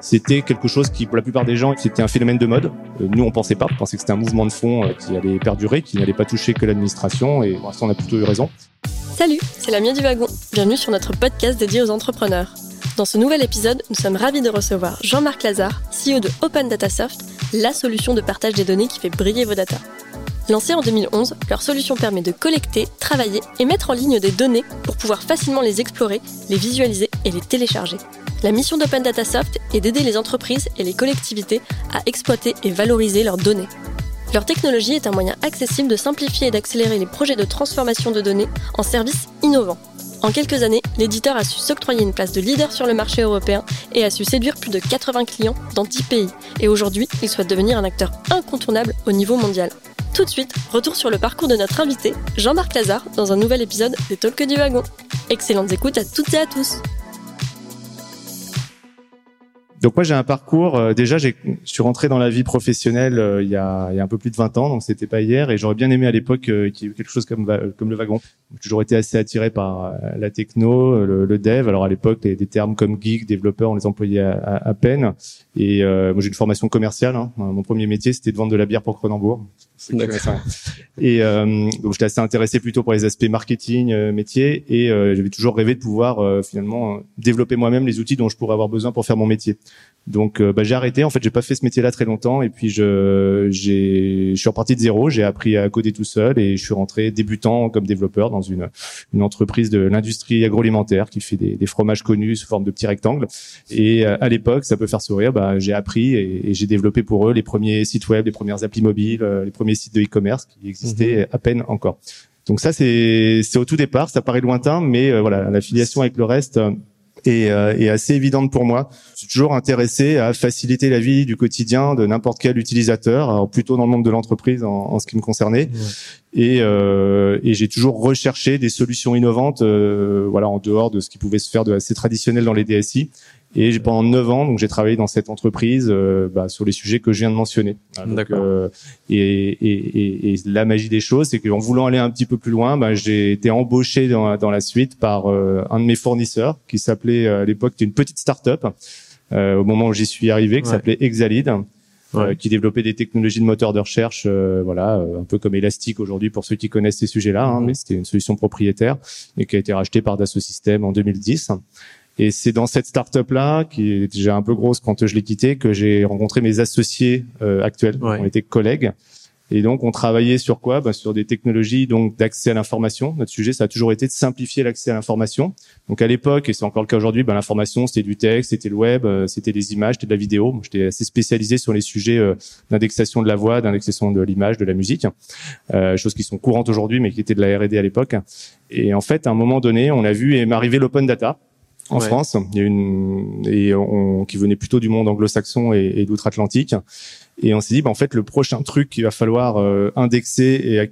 c'était quelque chose qui, pour la plupart des gens, c'était un phénomène de mode. Euh, nous, on pensait pas. On pensait que c'était un mouvement de fond euh, qui allait perdurer, qui n'allait pas toucher que l'administration. Et pour on a plutôt eu raison. Salut, c'est la du wagon. Bienvenue sur notre podcast dédié aux entrepreneurs. Dans ce nouvel épisode, nous sommes ravis de recevoir Jean-Marc Lazare, CEO de Open Data Soft, la solution de partage des données qui fait briller vos datas. Lancée en 2011, leur solution permet de collecter, travailler et mettre en ligne des données pour pouvoir facilement les explorer, les visualiser et les télécharger. La mission d'Open Data Soft est d'aider les entreprises et les collectivités à exploiter et valoriser leurs données. Leur technologie est un moyen accessible de simplifier et d'accélérer les projets de transformation de données en services innovants. En quelques années, l'éditeur a su s'octroyer une place de leader sur le marché européen et a su séduire plus de 80 clients dans 10 pays. Et aujourd'hui, il souhaite devenir un acteur incontournable au niveau mondial. Tout de suite, retour sur le parcours de notre invité, Jean-Marc Lazare, dans un nouvel épisode des Talks du Wagon. Excellentes écoutes à toutes et à tous! Donc moi j'ai un parcours. Euh, déjà, j'ai, je suis rentré dans la vie professionnelle euh, il, y a, il y a un peu plus de 20 ans, donc c'était pas hier. Et j'aurais bien aimé à l'époque euh, qu'il y ait quelque chose comme comme le wagon. J'ai toujours été assez attiré par la techno, le, le dev. Alors à l'époque, des, des, termes comme geek, développeur, on les employait à, à, peine. Et moi j'ai une formation commerciale. Hein. Mon premier métier c'était de vendre de la bière pour Cronenbourg. Et donc j'étais assez intéressé plutôt pour les aspects marketing, métier. Et j'avais toujours rêvé de pouvoir finalement développer moi-même les outils dont je pourrais avoir besoin pour faire mon métier. Donc euh, bah, j'ai arrêté. En fait, j'ai pas fait ce métier-là très longtemps. Et puis je, j'ai, je suis reparti de zéro. J'ai appris à coder tout seul et je suis rentré débutant comme développeur dans une une entreprise de l'industrie agroalimentaire qui fait des, des, fromages connus sous forme de petits rectangles. Et euh, à l'époque, ça peut faire sourire. Bah, j'ai appris et, j'ai développé pour eux les premiers sites web, les premières applis mobiles, euh, les premiers sites de e-commerce qui existaient mhm. à peine encore. Donc ça, c'est c'est au tout départ. Ça paraît lointain, mais voilà, l'affiliation avec le reste euh, est, assez évidente pour moi. Je suis toujours intéressé à faciliter la vie du quotidien de n'importe quel utilisateur, alors plutôt dans le monde de l'entreprise en, en, ce qui me concernait. Et, euh, et j'ai toujours recherché des solutions innovantes, euh, voilà, en dehors de ce qui pouvait se faire de assez traditionnel dans les DSI. Et pendant neuf ans, donc j'ai travaillé dans cette entreprise euh, bah, sur les sujets que je viens de mentionner. D'accord. Euh, et, et, et, et, la magie des choses, c'est qu'en voulant aller un petit peu plus loin, bah, j'ai été embauché dans, dans la suite par euh, un de mes fournisseurs qui s'appelait à l'époque une petite start-up au moment où j'y suis arrivé, qui s'appelait Exalid. qui développait des technologies de moteur de recherche, voilà, un peu comme Elastic aujourd'hui pour ceux qui connaissent ces sujets-là, hein, mhm. mais c'était une solution propriétaire et qui a été rachetée par Dassault Systèmes en 2010. Et c'est dans cette start-up là, qui est déjà un peu grosse quand je l'ai quittée, que j'ai rencontré mes associés euh, actuels. On était collègues. Et donc, on travaillait sur quoi? Bah, Sur des technologies donc d'accès à l'information. Notre sujet, ça a toujours été de simplifier l'accès à l'information. Donc, à l'époque, et c'est encore le cas aujourd'hui, bah, l'information, c'était du texte, c'était le web, euh, c'était des images, c'était de la vidéo. J'étais assez spécialisé sur les sujets euh, d'indexation de la voix, d'indexation de l'image, de la musique, euh, choses qui sont courantes aujourd'hui, mais qui étaient de la R&D à l'époque. Et en fait, à un moment donné, on a vu et m'arriver l'open data en France. Il y a une et on, qui venait plutôt du monde anglo-saxon et, et d'outre-Atlantique. Et on s'est dit, bah, en fait, le prochain truc qu'il va falloir euh, indexer et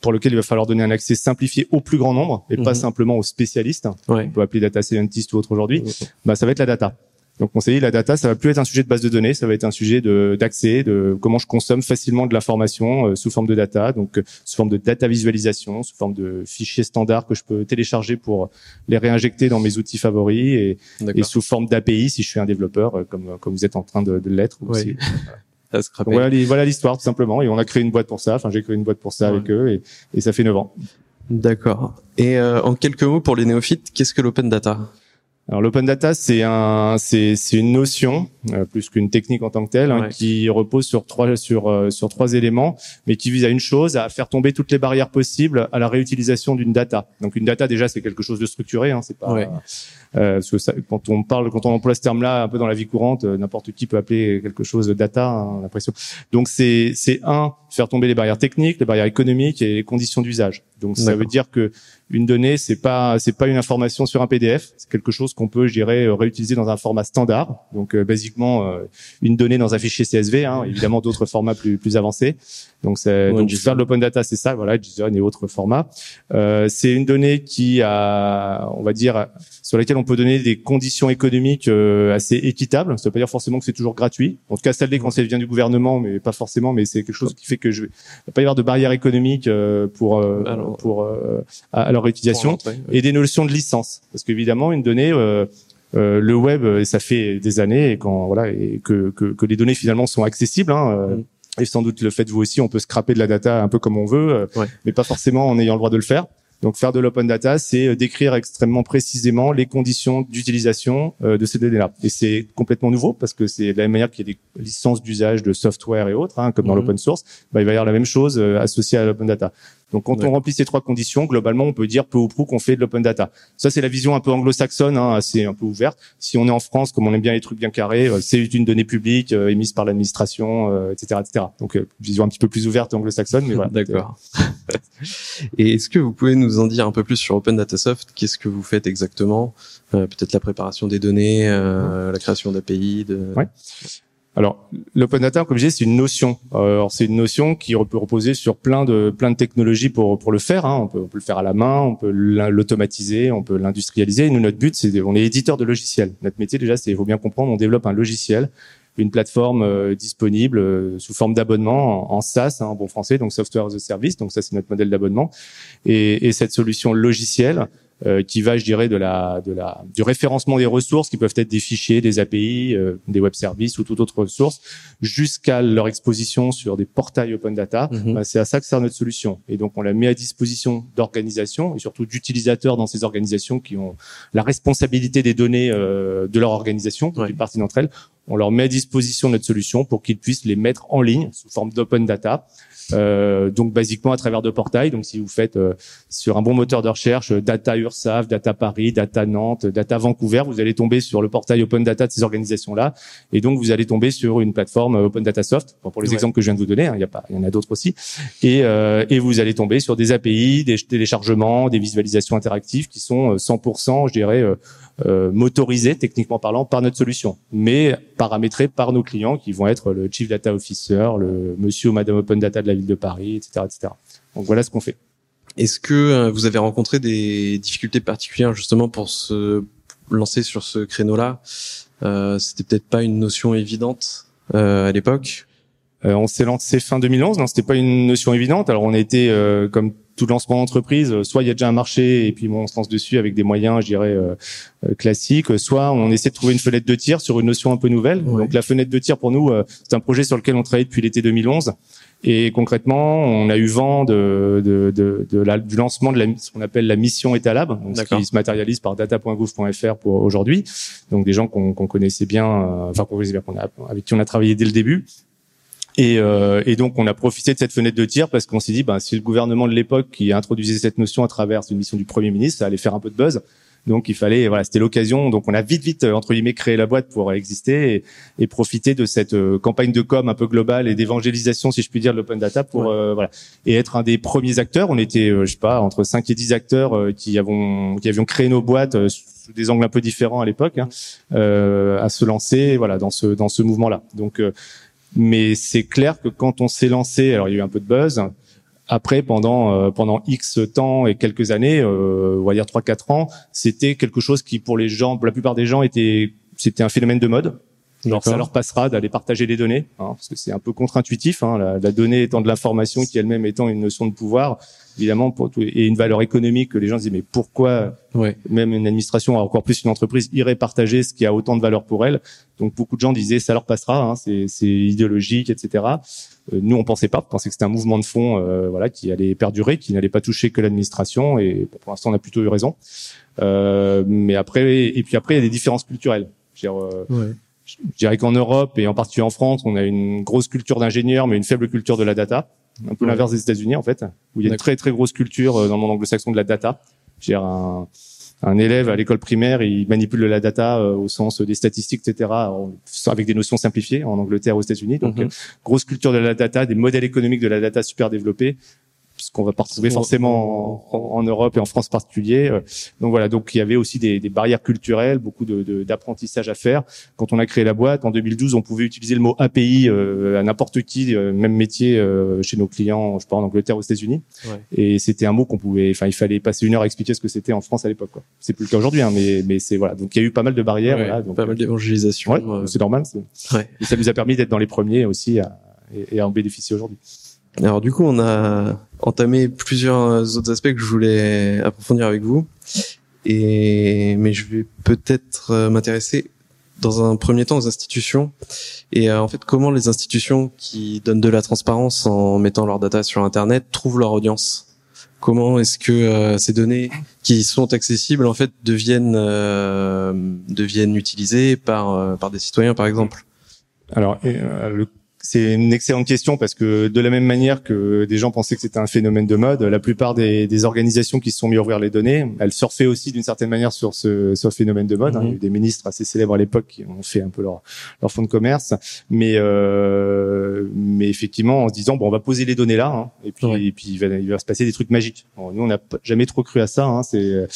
pour lequel il va falloir donner un accès simplifié au plus grand nombre et pas mhm. simplement aux spécialistes, on peut appeler data scientist ou autre aujourd'hui, bah, ça va être la data. Donc on s'est dit la data, ça va plus être un sujet de base de données, ça va être un sujet de d'accès, de comment je consomme facilement de l'information euh, sous forme de data, donc euh, sous forme de data visualisation, sous forme de fichiers standards que je peux télécharger pour les réinjecter dans mes outils favoris et, et sous forme d'API si je suis un développeur euh, comme comme vous êtes en train de, de l'être. Oui. voilà l'histoire tout simplement et on a créé une boîte pour ça. Enfin j'ai créé une boîte pour ça avec eux et, et ça fait 9 ans. D'accord. Et en quelques mots pour les néophytes, qu'est-ce que l'open data? Alors l'open data, c'est un, c'est, une notion euh, plus qu'une technique en tant que telle, hein, qui repose sur trois sur euh, sur trois éléments, mais qui vise à une chose, à faire tomber toutes les barrières possibles à la réutilisation d'une data. Donc une data déjà, c'est quelque chose de structuré, hein, c'est pas euh, parce que ça, quand on parle, quand on emploie ce terme-là un peu dans la vie courante, euh, n'importe qui peut appeler quelque chose de data, hein, l'impression. Donc c'est c'est un faire tomber les barrières techniques, les barrières économiques et les conditions d'usage. Donc ça veut dire que une donnée, c'est pas c'est pas une information sur un PDF, c'est quelque chose qu'on peut, je dirais, euh, réutiliser dans un format standard. Donc euh, basiquement une donnée dans un fichier CSV, hein, évidemment d'autres formats plus plus avancés. Donc, c'est, donc faire de l'open data, c'est ça, voilà, JSON et autres formats. Euh, c'est une donnée qui a, on va dire, sur laquelle on peut donner des conditions économiques euh, assez équitables. Ça veut pas dire forcément que c'est toujours gratuit. En tout cas, ça l'est quand ça vient du gouvernement, mais pas forcément. Mais c'est quelque chose qui fait que je, il va pas y avoir de barrières économiques euh, pour euh, pour à, leur utilisation et des notions de licence, parce qu'évidemment, une donnée le web, ça fait des années et quand voilà et que, que, que les données finalement sont accessibles. Hein, mm. Et sans doute le fait vous aussi, on peut scraper de la data un peu comme on veut, mais pas forcément en ayant le droit de le faire. Donc faire de l'open data, c'est euh, décrire extrêmement précisément les conditions d'utilisation euh, de ces données-là. Et c'est complètement nouveau parce que c'est de la même manière qu'il y a des licences d'usage de software et autres, hein, comme dans mhm. l'open source, bah, il va y avoir la même chose euh, associée à l'open data. Donc quand on remplit ces trois conditions, globalement, on peut dire peu ou prou qu'on fait de l'open data. Ça, c'est la vision un peu anglo-saxonne, hein, assez un peu ouverte. Si on est en France, comme on aime bien les trucs bien carrés, euh, c'est une donnée publique euh, émise par l'administration, etc., euh, etc. Donc vision un petit peu plus ouverte anglo-saxonne, mais voilà. D'accord. Et est-ce que vous pouvez nous en dire un peu plus sur Open Data Soft? Qu'est-ce que vous faites exactement? Peut-être la préparation des données, la création d'API. De... Ouais. Alors, l'open data, comme je disais, c'est une notion. Euh, alors, c'est une notion qui peut reposer sur plein de plein de technologies pour pour le faire. Hein. On, peut, on peut le faire à la main, on peut l'automatiser, on peut l'industrialiser. Nous, notre but, c'est on est éditeur de logiciels. Notre métier déjà, c'est il faut bien comprendre, on développe un logiciel, une plateforme euh, disponible euh, sous forme d'abonnement en, SaaS, hein, en bon français, donc software as a service. Donc ça, c'est notre modèle d'abonnement. Et, et cette solution logicielle, qui va, je dirais, de la, de la, du référencement des ressources qui peuvent être des fichiers, des API, euh, des web services ou toute autre ressource, jusqu'à leur exposition sur des portails open data. Mhm. Bah, c'est à ça que sert notre solution. Et donc, on la met à disposition d'organisations et surtout d'utilisateurs dans ces organisations qui ont la responsabilité des données euh, de leur organisation, une partie d'entre elles. On leur met à disposition notre solution pour qu'ils puissent les mettre en ligne sous forme d'open data euh, donc basiquement à travers de portails. Donc si vous faites euh, sur un bon moteur de recherche, euh, Data URSAF, Data Paris, Data Nantes, Data Vancouver, vous allez tomber sur le portail Open Data de ces organisations-là, et donc vous allez tomber sur une plateforme Open Data Soft. pour les exemples que je viens de vous donner, hein, il y a pas, il y en a d'autres aussi, et, et vous allez tomber sur des API, des téléchargements, des visualisations interactives qui sont 100%, je dirais, euh, motorisé techniquement parlant par notre solution, mais paramétré par nos clients qui vont être le Chief Data Officer, le Monsieur ou Madame Open Data de la ville de Paris, etc., etc. Donc voilà ce qu'on fait. Est-ce que euh, vous avez rencontré des difficultés particulières justement pour se lancer sur ce créneau-là? Euh, C'était peut-être pas une notion évidente euh, à l'époque? Euh, on s'est lancé fin 2011, non, c'était pas une notion évidente. Alors on a été euh, comme tout lancement d'entreprise, soit il y a déjà un marché et puis bon, on se lance dessus avec des moyens, je dirais, euh, classiques, soit on essaie de trouver une fenêtre de tir sur une notion un peu nouvelle. Donc la fenêtre de tir pour nous, c'est un projet sur lequel on travaille depuis l'été 2011. Et concrètement, on a eu vent de, de, de, de la, du lancement de la, ce qu'on appelle la mission Etalab, donc ce qui se matérialise par data.gouv.fr pour aujourd'hui. Donc des gens qu'on connaissait bien, enfin qu'on connaissait bien, a, avec qui on a travaillé dès le début et, euh, et, donc, on a profité de cette fenêtre de tir parce qu'on s'est dit, ben, si le gouvernement de l'époque qui introduisait cette notion à travers une mission du Premier ministre, ça allait faire un peu de buzz. Donc, il fallait, voilà, c'était l'occasion. Donc, on a vite, vite, euh, entre guillemets, créé la boîte pour exister et, et profiter de cette euh, campagne de com un peu globale et d'évangélisation, si je puis dire, de l'open data pour, euh, voilà, et être un des premiers acteurs. On était, je sais pas, entre 5 et 10 acteurs qui avons, qui avions créé nos boîtes sous des angles un peu différents à l'époque, hein, à se lancer, voilà, dans ce, dans ce mouvement-là. Donc, mais c'est clair que quand on s'est lancé, alors il y a eu un peu de buzz. Après, pendant euh, pendant X temps et quelques années, euh, on va dire trois quatre ans, c'était quelque chose qui pour les gens, pour la plupart des gens, était c'était un phénomène de mode. Alors ça leur passera d'aller partager les données, hein, parce que c'est un peu contre-intuitif. Hein, la, la, donnée étant de l'information, qui elle-même étant une notion de pouvoir, évidemment, pour tout, et une valeur économique que les gens se disent mais pourquoi ouais. même une administration, encore plus une entreprise, irait partager ce qui a autant de valeur pour elle? Donc beaucoup de gens disaient ça leur passera, hein, c'est idéologique, etc. Euh, nous on pensait pas, on pensait que c'était un mouvement de fond, euh, voilà, qui allait perdurer, qui n'allait pas toucher que l'administration, et pour l'instant on a plutôt eu raison. Euh, mais après, et puis après il y a des différences culturelles. Je veux dire, euh, ouais. Je dirais qu'en Europe et en particulier en France, on a une grosse culture d'ingénieur, mais une faible culture de la data un peu l'inverse des États-Unis en fait, où il y a une très très grosse culture euh, dans le monde anglo-saxon de la data. J'ai un, un élève à l'école primaire, il manipule de la data euh, au sens des statistiques, etc., avec des notions simplifiées en Angleterre, aux États-Unis. Donc, mhm. grosse culture de la data, des modèles économiques de la data super développés qu'on va pas retrouver forcément en, Europe et en France particulier. Euh, donc voilà, donc il y avait aussi des, des barrières culturelles, beaucoup d'apprentissage de, à faire. Quand on a créé la boîte en 2012, on pouvait utiliser le mot API euh, à n'importe qui, euh, même métier chez nos clients, je parle en Angleterre, aux États-Unis. Ouais. Et c'était un mot qu'on pouvait, enfin il fallait passer une heure à expliquer ce que c'était en France à l'époque. C'est plus le cas aujourd'hui, hein, mais mais c'est voilà. Donc il y a eu pas mal de barrières. Ouais, voilà, donc, pas mal d'évangélisation. Ouais, c'est normal. Et ça nous a permis d'être dans les premiers aussi à, et, et à en bénéficier aujourd'hui. Alors du coup, on a entamé plusieurs autres aspects que je voulais approfondir avec vous. Et mais je vais peut-être m'intéresser dans un premier temps aux institutions. Et en fait comment les institutions qui donnent de la transparence en mettant leurs data sur internet trouvent leur audience? Comment est-ce que ces données qui sont accessibles en fait deviennent euh, deviennent utilisées par par des citoyens par exemple? Alors le c'est une excellente question parce que de la même manière que des gens pensaient que c'était un phénomène de mode, la plupart des, des, organisations qui se sont mis à ouvrir les données, elles surfaient aussi d'une certaine manière sur ce, ce phénomène de mode. Hein. Il y a eu mhm. des ministres assez célèbres à l'époque qui ont fait un peu leur, leur fonds de commerce, mais euh, mais effectivement en se disant bon on va poser les données là hein, et puis et puis il va, il va se passer des trucs magiques. nous on n'a jamais trop cru à ça. Hein, c'est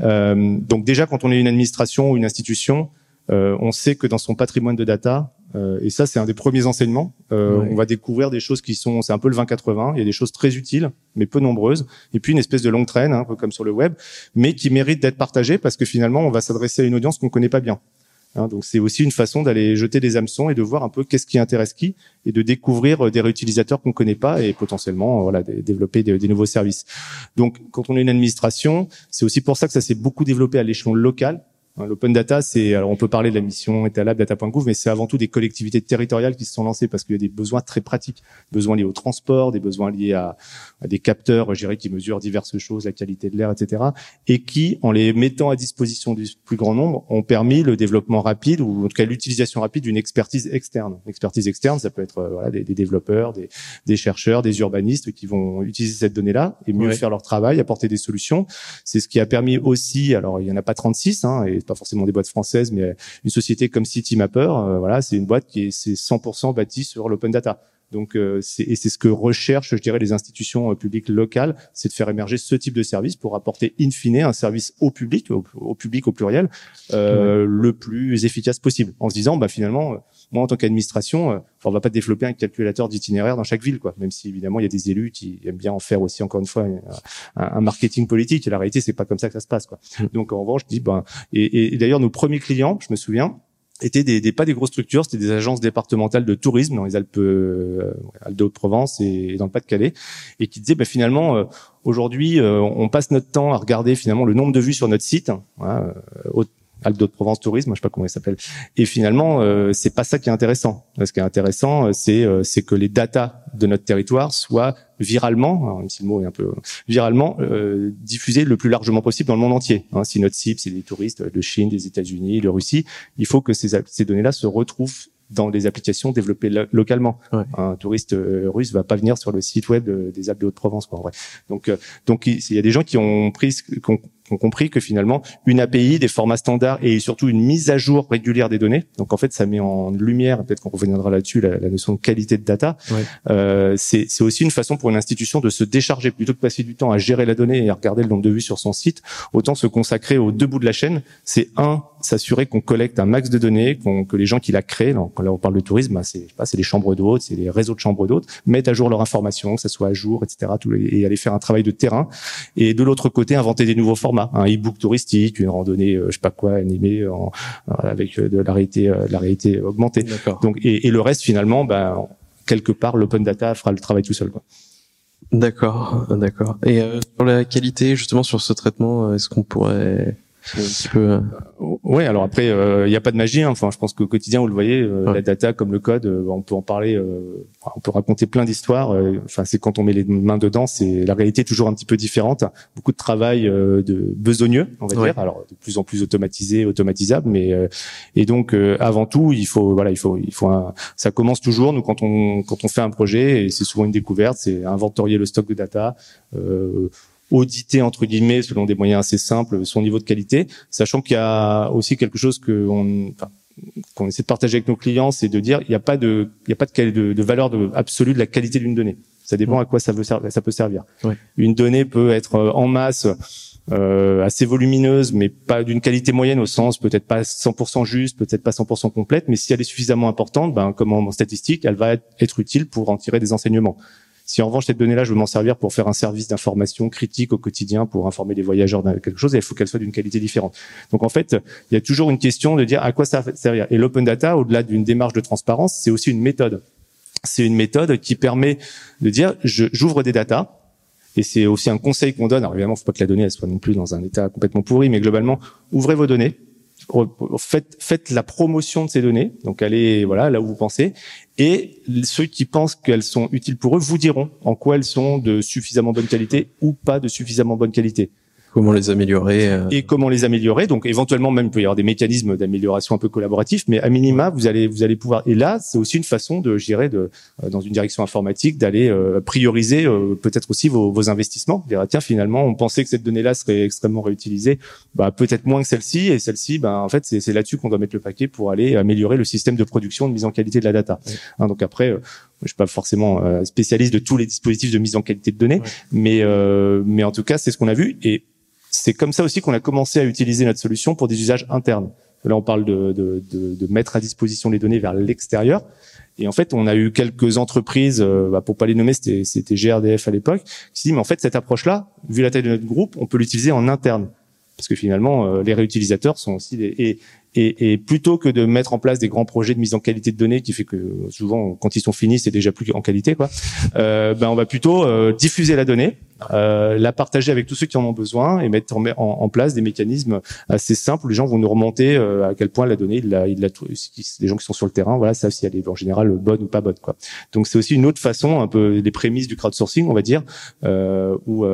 euh, donc déjà quand on est une administration ou une institution, on sait que dans son patrimoine de data, euh, et ça, c'est un des premiers enseignements. Euh, On va découvrir des choses qui sont, c'est un peu le 20-80. Il y a des choses très utiles, mais peu nombreuses. Et puis une espèce de longue traîne, hein, un peu comme sur le web, mais qui mérite d'être partagée parce que finalement, on va s'adresser à une audience qu'on connaît pas bien. Hein, donc c'est aussi une façon d'aller jeter des hameçons et de voir un peu qu'est-ce qui intéresse qui et de découvrir euh, des réutilisateurs qu'on connaît pas et potentiellement euh, voilà développer des, des, nouveaux services. Donc quand on est une administration, c'est aussi pour ça que ça s'est beaucoup développé à l'échelon local l'open data, c'est alors on peut parler de la mission Etalab, data.gouv, mais c'est avant tout des collectivités territoriales qui se sont lancées parce qu'il y a des besoins très pratiques, besoins liés au transport, des besoins liés à, des capteurs, je dirais, qui mesurent diverses choses, la qualité de l'air, etc., et qui, en les mettant à disposition du plus grand nombre, ont permis le développement rapide ou en tout cas l'utilisation rapide d'une expertise externe. Expertise externe, ça peut être euh, voilà des, des développeurs, des, des, chercheurs, des urbanistes qui vont utiliser cette donnée-là et mieux faire leur travail, apporter des solutions. C'est ce qui a permis aussi, alors il y en a pas 36, hein, et pas forcément des boîtes françaises, mais une société comme CityMapper, euh, voilà, c'est une boîte qui est c'est 100% bâtie sur l'open data. Donc, euh, c'est, et c'est ce que recherchent, je dirais, les institutions euh, publiques locales, c'est de faire émerger ce type de service pour apporter in fine un service au public, au, public au pluriel, euh, le plus efficace possible, en se disant, bah finalement, euh, moi en tant qu'administration, euh, on va pas développer un calculateur d'itinéraire dans chaque ville, quoi. Même si évidemment il y a des élus qui aiment bien en faire aussi, encore une fois, un, un marketing politique. Et la réalité, c'est pas comme ça que ça se passe, quoi. Mmh. Donc en revanche, je dis, ben, et, et d'ailleurs nos premiers clients, je me souviens étaient des, des, pas des grosses structures, c'était des agences départementales de tourisme dans les Alpes, euh, Alpes de Haute-Provence et, dans le Pas-de-Calais, et qui disaient bah, finalement euh, aujourd'hui euh, on passe notre temps à regarder finalement le nombre de vues sur notre site. Voilà, euh, Alpes de Provence Tourisme, je sais pas comment il s'appelle. Et finalement, euh, c'est pas ça qui est intéressant. Ce qui est intéressant, euh, c'est euh, c'est que les datas de notre territoire soient viralement, même si le mot est un peu viralement, euh, diffusées le plus largement possible dans le monde entier. Hein, si notre cible c'est des touristes de Chine, des États-Unis, de Russie, il faut que ces, ces données-là se retrouvent dans des applications développées localement. Un touriste euh, russe va pas venir sur le site web des Alpes de Haute-Provence, quoi, en vrai. Donc, euh, donc il y a des gens qui ont pris, qui ont, compris que finalement une API, des formats standards et surtout une mise à jour régulière des données. Donc en fait, ça met en lumière, peut-être qu'on reviendra là-dessus, la, notion de qualité de data. Euh, c'est aussi une façon pour une institution de se décharger plutôt que de passer du temps à gérer la donnée et à regarder le nombre de vues sur son site. Autant se consacrer aux deux bouts de la chaîne. C'est un s'assurer qu'on collecte un max de données, que les gens qui la créent, donc là on parle de tourisme, bah, c'est pas c'est les chambres d'hôtes, c'est les réseaux de chambres d'hôtes, mettent à jour leur information, que ça soit à jour, etc. et aller faire un travail de terrain. Et de l'autre côté, inventer des nouveaux formats, un e-book touristique, une randonnée, euh, je sais pas quoi, animée en, euh, avec euh, de la réalité, la réalité augmentée. Donc et, le reste finalement, ben quelque part, l'open data fera le travail tout seul. Quoi. D'accord, d'accord. Et euh, sur la qualité, justement, sur ce traitement, est-ce qu'on pourrait peu... Ouais, alors après, il euh, n'y a pas de magie. Hein. Enfin, je pense qu'au quotidien, vous le voyez, euh, la data comme le code, euh, on peut en parler, on peut raconter plein d'histoires. Enfin, c'est quand on met les mains dedans, c'est la réalité est toujours un petit peu différente. Beaucoup de travail de besogneux, on va dire. Alors, de plus en plus automatisé, automatisable, mais et donc avant tout, il faut, voilà, il faut, il faut. Un... ça commence toujours. Nous, quand on quand on fait un projet, et c'est souvent une découverte, c'est inventorier le stock de data. Euh, auditer entre guillemets selon des moyens assez simples son niveau de qualité, sachant qu'il y a aussi quelque chose que on, enfin, qu'on essaie de partager avec nos clients, c'est de dire il n'y a pas de il y a pas de, de, de valeur de, absolue de la qualité d'une donnée. Ça dépend à quoi ça, veut, ça peut servir. Une donnée peut être euh, en masse euh, assez volumineuse, mais pas d'une qualité moyenne au sens peut-être pas 100% juste, peut-être pas 100% complète, mais si elle est suffisamment importante, ben, comme en statistique, elle va être utile pour en tirer des enseignements. Si en revanche cette donnée-là, je veux m'en servir pour faire un service d'information critique au quotidien, pour informer les voyageurs de quelque chose, il faut qu'elle soit d'une qualité différente. Donc en fait, il y a toujours une question de dire à quoi ça servir. Et l'open data, au-delà d'une démarche de transparence, c'est aussi une méthode. C'est une méthode qui permet de dire, j'ouvre des datas, Et c'est aussi un conseil qu'on donne. Alors évidemment, faut pas que la donnée elle soit non plus dans un état complètement pourri, mais globalement, ouvrez vos données, faites, la promotion de ces données, donc allez voilà là où vous pensez, et ceux qui pensent qu'elles sont utiles pour eux vous diront en quoi elles sont de suffisamment bonne qualité ou pas de suffisamment bonne qualité. Comment les améliorer euh. Et comment les améliorer. Donc éventuellement même il peut y avoir des mécanismes d'amélioration un peu collaboratifs, mais à minima vous allez vous allez pouvoir. Et là c'est aussi une façon de, gérer de euh, dans une direction informatique d'aller euh, prioriser peut-être aussi vos, vos investissements. Dire tiens finalement on pensait que cette donnée-là serait extrêmement réutilisée, bah peut-être moins que celle-ci et celle-ci, bah en fait c'est là-dessus qu'on doit mettre le paquet pour aller améliorer le système de production de mise en qualité de la data. Hein, donc après je suis pas forcément spécialiste de tous les dispositifs de mise en qualité de données, mais euh, mais en tout cas c'est ce qu'on a vu et c'est comme ça aussi qu'on a commencé à utiliser notre solution pour des usages internes. Là, on parle de, de, de, de mettre à disposition les données vers l'extérieur. Et en fait, on a eu quelques entreprises, euh, bah, pour pas les nommer, c'était, c'était GRDF à l'époque, qui dit mais en fait cette approche-là, vu la taille de notre groupe, on peut l'utiliser en interne, parce que finalement euh, les réutilisateurs sont aussi des et, et, et, plutôt que de mettre en place des grands projets de mise en qualité de données, qui fait que souvent quand ils sont finis, c'est déjà plus en qualité, quoi. Euh, ben on va plutôt euh, diffuser la donnée, euh, la partager avec tous ceux qui en ont besoin et mettre en, place des mécanismes assez simples où les gens vont nous remonter euh, à quel point la donnée, il les gens qui sont sur le terrain, voilà, savent si elle est en général bonne ou pas bonne, quoi. Donc c'est aussi une autre façon, un peu des prémices du crowdsourcing, on va dire, euh, où,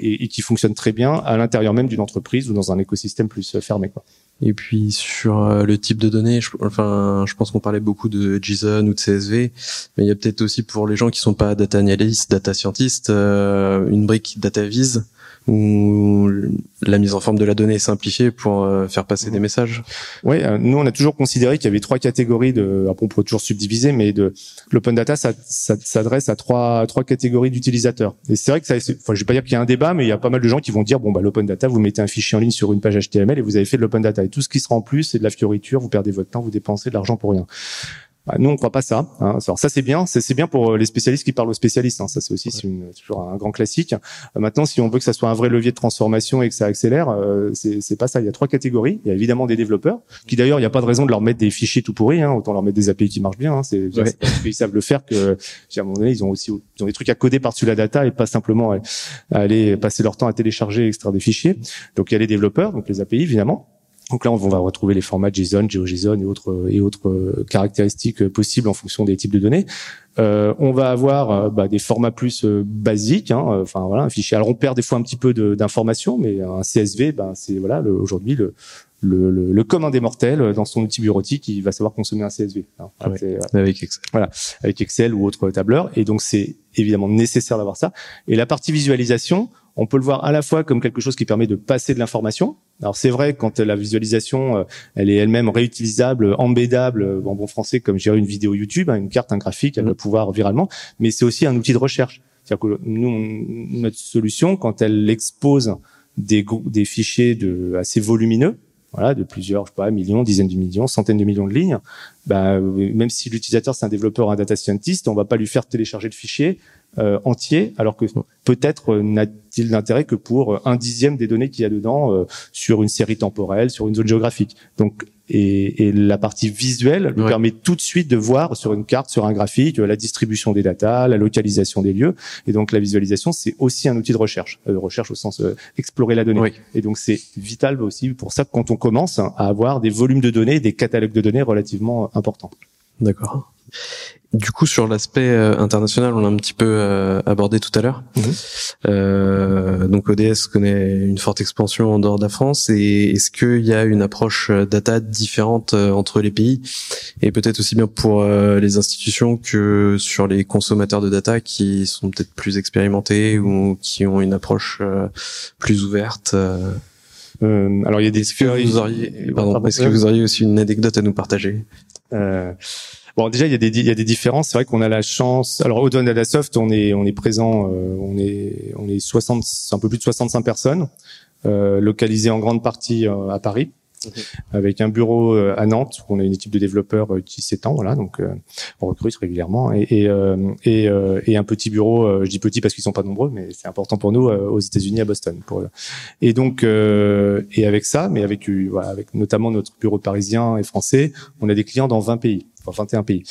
et, et, qui fonctionne très bien à l'intérieur même d'une entreprise ou dans un écosystème plus fermé, quoi. Et puis sur euh, le type de données, je, enfin, je pense qu'on parlait beaucoup de JSON ou de CSV, mais il y a peut-être aussi pour les gens qui sont pas data analysts, data scientists, euh, une brique data vise où la mise en forme de la donnée est simplifiée pour euh, faire passer des messages. Oui, euh, nous on a toujours considéré qu'il y avait trois catégories de, on peut toujours subdiviser, mais de l'open data, ça, ça s'adresse à trois trois catégories d'utilisateurs. Et c'est vrai que ça, enfin, je vais pas dire qu'il y a un débat, mais il y a pas mal de gens qui vont dire bon bah l'open data, vous mettez un fichier en ligne sur une page HTML et vous avez fait de l'open data et tout ce qui sera en plus, c'est de la fioriture, vous perdez votre temps, vous dépensez de l'argent pour rien. Bah, nous, on croit pas ça. Hein. Alors ça, c'est bien. C'est bien pour euh, les spécialistes qui parlent aux spécialistes. Hein. Ça, c'est aussi une, toujours un grand classique. Euh, maintenant, si on veut que ça soit un vrai levier de transformation et que ça accélère, euh, c'est pas ça. Il y a trois catégories. Il y a évidemment des développeurs qui, d'ailleurs, il n'y a pas de raison de leur metêtre des fichiers tout pourris. Hein. Autant leur mettre des API qui marchent bien. Hein. C'est parce qu'ils savent le faire que, à un moment donné, ils ont aussi ils ont des trucs à coder par-dessus la data et pas simplement à aller passer leur temps à télécharger et extraire des fichiers. Donc, il y a les développeurs, donc les API, évidemment. Donc là, on va retrouver les formats JSON, GeoJSON et autres et autres euh, caractéristiques euh, possibles en fonction des types de données. Euh, on va avoir bah, des formats plus basiques. Hein, enfin voilà, un fichier. Alors on perd des fois un petit peu d'informations, mais un CSV, ben c'est voilà aujourd'hui le, le, le, le, commun des mortels dans son outil bureautique, il va savoir consommer un CSV. Hein. Avec Excel. Voilà, avec Excel ou autre tableur. Et donc c'est évidemment nécessaire d'avoir ça. Et la partie visualisation, on peut le voir à la fois comme quelque chose qui permet de passer de l'information. Alors c'est vrai quand la visualisation, euh, elle est elle-même réutilisable, embédable, euh, en bon français comme gérer une vidéo YouTube, hein, une carte, un graphique, elle va mmh. pouvoir viralement, mais c'est aussi un outil de recherche. C'est-à-dire que nous, notre solution, quand elle expose des, des fichiers de, assez volumineux, voilà, de plusieurs, millions, dizaines de millions, centaines de millions de lignes, bah, même si l'utilisateur c'est un développeur, un data scientist, on va pas lui faire télécharger le fichier euh, entier, alors que peut-être euh, n'a-t-il d'intérêt que pour euh, un dixième des données qu'il y a dedans sur une série temporelle, sur une zone géographique. Donc et, et, la partie visuelle nous permet tout de suite de voir sur une carte, sur un graphique, la distribution des datas, la localisation des lieux. Et donc la visualisation, c'est aussi un outil de recherche, de recherche au sens explorer la donnée. Et donc c'est vital aussi pour ça que quand on commence à avoir des volumes de données, des catalogues de données relativement importants. D'accord. Du coup, sur l'aspect euh, international, on l'a un petit peu euh, abordé tout à l'heure. Mhm. Euh, donc ODS connaît une forte expansion en dehors de la France. Et est-ce qu'il y a une approche data différente entre les pays? Et peut-être aussi bien pour les institutions que sur les consommateurs de data qui sont peut-être plus expérimentés ou qui ont une approche plus ouverte alors il y a des. Est-ce que vous auriez, pardon, est-ce que vous auriez aussi une anecdote à nous partager? Bon, déjà il y a des il y a des différences. C'est vrai qu'on a la chance. Alors au Data Soft, on est on est présent, euh, on est on est 60, un peu plus de 65 personnes, euh, localisées en grande partie euh, à Paris. avec un bureau euh, à Nantes où on a une équipe de développeurs qui s'étend voilà donc on recrute régulièrement et et, et, et, un petit bureau je dis petit parce qu'ils sont pas nombreux mais c'est important pour nous aux États-Unis à Boston pour et donc et avec ça mais avec voilà avec notamment notre bureau parisien et français on a des clients dans 20 pays enfin 21 pays,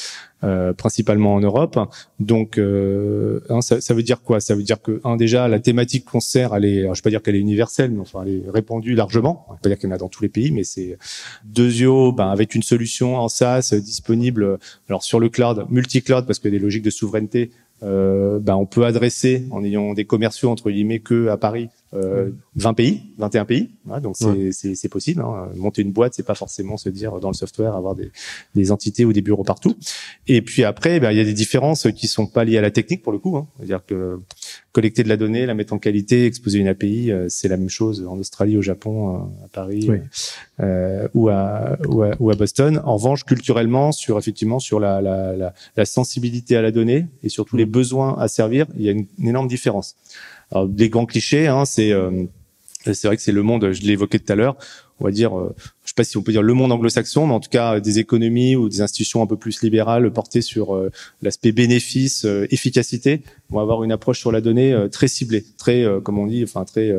euh, principalement en Europe. Donc, euh, hein, ça, ça, veut dire quoi? Ça veut dire que un déjà la thématique concert, elle est, alors, je vais pas dire qu'elle est universelle, mais enfin elle est répandue largement. Je vais pas dire qu'il y en a dans tous les pays, mais c'est Deuxio, ben avec une solution en SaaS disponible, alors sur le cloud, multi-cloud parce qu'il y des logiques de souveraineté euh, ben on peut adresser en ayant des commerciaux entre guillemets que à Paris euh, 20 pays, 21 pays. donc c'est c'est possible. Hein. Monter une boîte, c'est pas forcément se dire dans le software avoir des, des entités ou des bureaux partout. Et puis après, ben, il y a des différences qui sont pas liées à la technique pour le coup. Hein. C'est-à-dire que collecter de la donnée, la mettre en qualité, exposer une API, euh, c'est la même chose en Australie, au Japon, euh, à Paris euh, ou, à, ou, à, ou à Boston. En revanche, culturellement, sur effectivement sur la, la, la, la sensibilité à la donnée et surtout les mm. besoins à servir, il y a une, une énorme différence. Alors, les grands clichés, hein, c'est euh, c'est vrai que c'est le monde, je l'ai évoqué tout à l'heure, on va dire, euh, je sais pas si on peut dire le monde anglo-saxon, mais en tout cas des économies ou des institutions un peu plus libérales portées sur euh, l'aspect bénéfice, efficacité, vont avoir une approche sur la donnée très ciblée, très, comme on dit, enfin très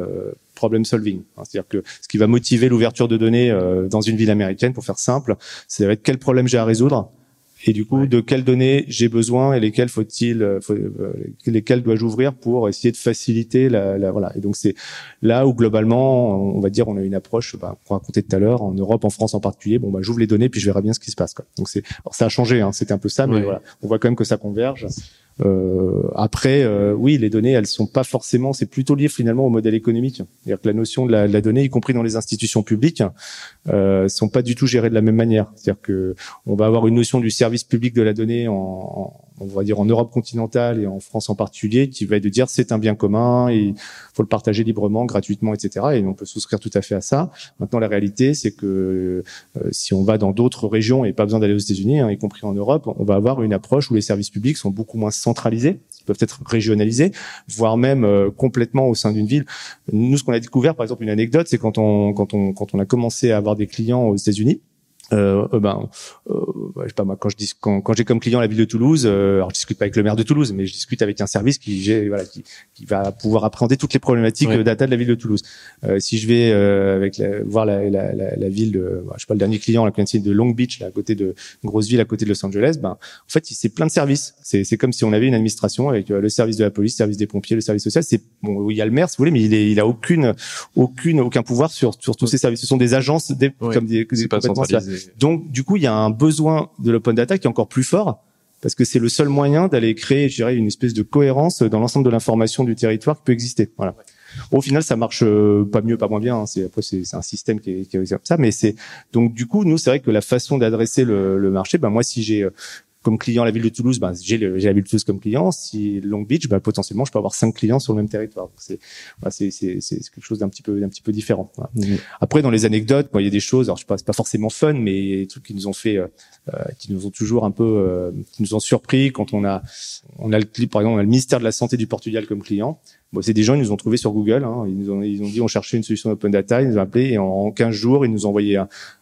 problem solving. C'est-à-dire que ce qui va motiver l'ouverture de données dans une ville américaine, pour faire simple, c'est quel problème j'ai à résoudre et du coup de quelles données j'ai besoin et lesquelles faut-il euh, faut, euh, lesquelles dois-je ouvrir pour essayer de faciliter la, la voilà. Et donc c'est là où globalement on va dire on a une approche bah, qu'on racontait tout à l'heure en Europe en France en particulier. Bon bah j'ouvre les données puis je verrai bien ce qui se passe quoi. Donc c'est ça a changé hein, c'était un peu ça mais voilà. On voit quand même que ça converge euh, après, euh, oui, les données, elles sont pas forcément. C'est plutôt lié finalement au modèle économique. C'est-à-dire que la notion de la, de la, donnée, y compris dans les institutions publiques, euh, sont pas du tout gérées de la même manière. C'est-à-dire que on va avoir une notion du service public de la donnée en, on va dire en Europe continentale et en France en particulier, qui va être de dire c'est un bien commun, il faut le partager librement, gratuitement, etc. Et on peut souscrire tout à fait à ça. Maintenant, la réalité, c'est que euh, si on va dans d'autres régions et pas besoin d'aller aux États-Unis, hein, y compris en Europe, on va avoir une approche où les services publics sont beaucoup moins centralisés, peuvent être régionalisés, voire même euh, complètement au sein d'une ville. Nous, ce qu'on a découvert, par exemple, une anecdote, c'est quand on quand on quand on a commencé à avoir des clients aux États-Unis euh, euh, ben, euh, je sais pas moi quand je dis quand, quand j'ai comme client la ville de Toulouse, euh, alors je discute pas avec le maire de Toulouse, mais je discute avec un service qui voilà qui, qui va pouvoir appréhender toutes les problématiques de data de la ville de Toulouse. Euh, si je vais euh, avec la, voir la, la, la, ville de, je sais pas le dernier client, la de Long Beach, là, à côté de une grosse ville à côté de Los Angeles, ben en fait c'est plein de services. C'est c'est comme si on avait une administration avec le service de la police, le service des pompiers, le service social. C'est bon, il y a le maire si vous voulez, mais il est, il a aucune aucune aucun pouvoir sur sur tous ces services. Ce sont des agences des, comme des, des pas donc, du coup, il y a un besoin de l'open data qui est encore plus fort parce que c'est le seul moyen d'aller créer, je dirais, une espèce de cohérence dans l'ensemble de l'information du territoire qui peut exister. Voilà. Au final, ça marche euh, pas mieux, pas moins bien. Hein. C'est après c'est un système qui est, qui est comme ça, mais c'est donc du coup nous c'est vrai que la façon d'adresser le, le, marché, ben moi si j'ai euh, comme client la ville de Toulouse, ben, j'ai la ville de Toulouse comme client. Si Long Beach, ben, potentiellement, je peux avoir cinq clients sur le même territoire. C'est c'est quelque chose d'un petit peu d'un petit peu différent. Mmh. Après, dans les anecdotes, il y a des choses. Alors, je sais pas, c'est pas forcément fun, mais il y a des trucs qui nous ont fait, euh, euh, qui nous ont toujours un peu, euh, qui nous ont surpris quand on a on a le clip, par exemple, on a le ministère de la santé du Portugal comme client. Bon, c'est des gens, ils nous ont trouvé sur Google. Hein, ils nous ont, ils ont dit, on cherchait une solution open data. Ils nous ont appelé et en, 15 jours, ils nous ont envoyé.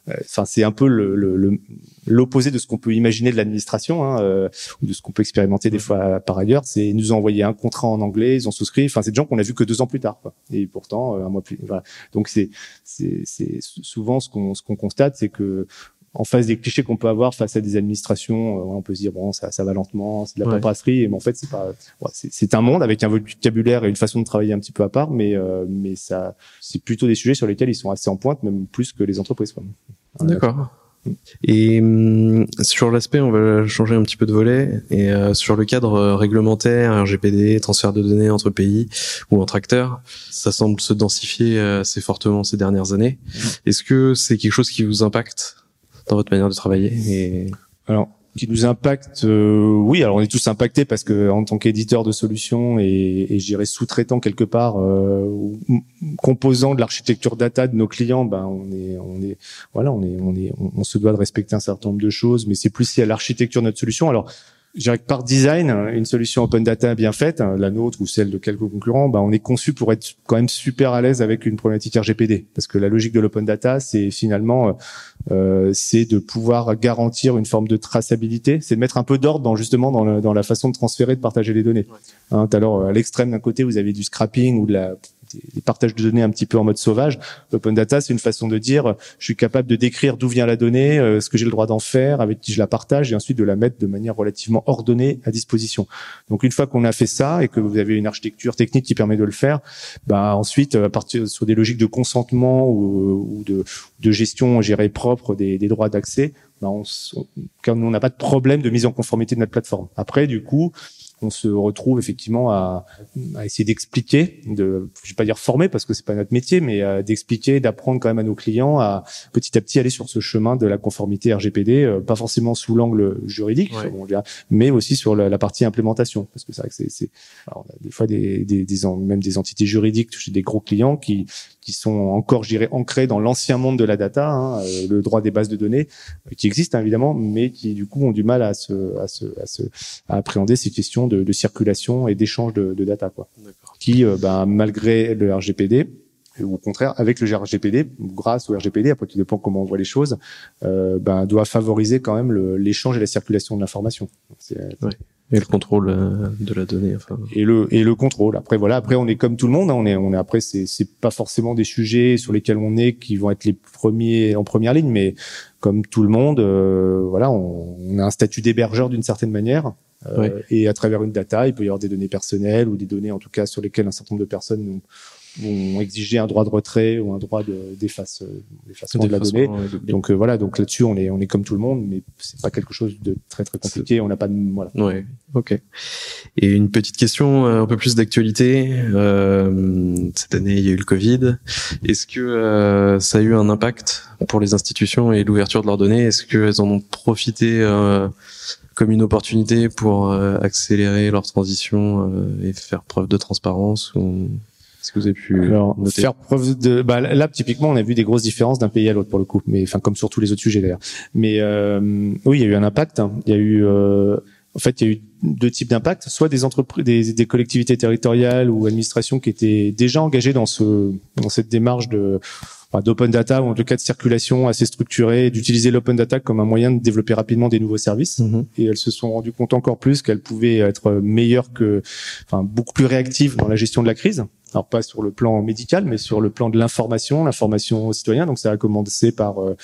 Enfin, c'est un peu le, le, l'opposé de ce qu'on peut imaginer de l'administration hein, euh, ou de ce qu'on peut expérimenter des fois par ailleurs. C'est ils nous ont envoyé un contrat en anglais, ils ont souscrit. Enfin, c'est des gens qu'on a vu que deux ans plus tard. Quoi. Et pourtant, euh, un mois plus. Voilà. Donc c'est c'est souvent ce qu'on ce qu'on constate, c'est que en face des clichés qu'on peut avoir face à des administrations, euh, on peut se dire bon ça, ça va lentement, c'est de la ouais. paperasserie, mais en fait c'est pas, ouais, c'est un monde avec un vocabulaire et une façon de travailler un petit peu à part, mais euh, mais ça c'est plutôt des sujets sur lesquels ils sont assez en pointe, même plus que les entreprises. D'accord. Et hum, sur l'aspect, on va changer un petit peu de volet. Et euh, sur le cadre euh, réglementaire, RGPD, transfert de données entre pays ou entre acteurs, ça semble se densifier assez fortement ces dernières années. Est-ce que c'est quelque chose qui vous impacte dans votre manière de travailler et... Alors, qui nous impacte, euh, oui. Alors on est tous impactés parce que en tant qu'éditeur de solutions et, et je sous-traitant quelque part, euh, composant de l'architecture data de nos clients, ben on est, on est, voilà, on est, on est, on, se doit de respecter un certain nombre de choses, mais c'est plus lié à l'architecture de notre solution. Alors je dirais que par design, une solution open data bien faite, la nôtre ou celle de quelques concurrents, bah, on est conçu pour être quand même super à l'aise avec une problématique RGPD. Parce que la logique de l'open data, c'est finalement, euh, c'est de pouvoir garantir une forme de traçabilité, c'est de mettre un peu d'ordre dans justement dans, dans, la façon de transférer, de partager les données. Hein, alors à l'extrême d'un côté, vous avez du scrapping ou de la des, partages de données un petit peu en mode sauvage. L'open data, c'est une façon de dire, je suis capable de décrire d'où vient la donnée, ce que j'ai le droit d'en faire, avec qui je la partage, et ensuite de la mettre de manière relativement ordonnée à disposition. Donc une fois qu'on a fait ça et que vous avez une architecture technique qui permet de le faire, bah ensuite à partir sur des logiques de consentement ou, ou de, de gestion gérée propre des, des droits d'accès, bah on, on n'a pas de problème de mise en conformité de notre plateforme. Après, du coup, on se retrouve effectivement à, à essayer d'expliquer, de, je vais pas dire former parce que c'est pas notre métier, mais euh, d'expliquer, d'apprendre quand même à nos clients à petit à petit aller sur ce chemin de la conformité RGPD, euh, pas forcément sous l'angle juridique, mais aussi sur la, partie implémentation, parce que c'est vrai que c'est, des fois des, des, des, même des entités juridiques chez des gros clients qui qui sont encore, je dirais, ancrés dans l'ancien monde de la data, hein, euh, le droit des bases de données, euh, qui existent hein, évidemment, mais qui du coup ont du mal à se, à se, à se à appréhender ces questions de, de circulation et d'échange de, de, data, quoi. Qui, euh, ben, malgré le RGPD, ou au contraire avec le RGPD, grâce au RGPD, après tout dépend comment on voit les choses, euh, ben, doit favoriser quand même l'échange et la circulation de l'information. Ouais. Et le contrôle euh, de la donnée. Enfin. Et le et le contrôle. Après voilà, après on est comme tout le monde. Hein, on est on est après c'est c'est pas forcément des sujets sur lesquels on est qui vont être les premiers en première ligne, mais comme tout le monde, euh, voilà, on, on, a un statut d'hébergeur d'une certaine manière. Euh, Et à travers une data, il peut y avoir des données personnelles ou des données en tout cas sur lesquelles un certain nombre de personnes vont exiger un droit de retrait ou un droit d'effacement de, de, la donnée. Donc euh, voilà, donc là-dessus on est on est comme tout le monde, mais c'est pas quelque chose de très très compliqué. On n'a pas de voilà. Ouais, ok. Et une petite question euh, un peu plus d'actualité. Euh, cette année il y a eu le Covid. Est-ce que euh, ça a eu un impact pour les institutions et l'ouverture de leurs données? Est-ce qu'elles en ont profité comme une opportunité pour accélérer leur transition et faire preuve de transparence ou est-ce que vous avez pu Alors, faire preuve de bah, là typiquement on a vu des grosses différences d'un pays à l'autre pour le coup, mais enfin comme sur tous les autres sujets d'ailleurs. Mais euh, oui, il y a eu un impact. Hein. Il y a eu euh, en fait il y a eu deux types d'impacts, soit des entreprises, des, des, collectivités territoriales ou administrations qui étaient déjà engagées dans ce dans cette démarche de d'open data ou en tout cas de circulation assez structurée, d'utiliser l'open data comme un moyen de développer rapidement des nouveaux services. Mm-hmm. Et elles se sont rendues compte encore plus qu'elles pouvaient être meilleures que, enfin beaucoup plus réactives dans la gestion de la crise alors pas sur le plan médical, mais sur le plan de l'information, l'information aux citoyens. Donc ça a commencé par euh,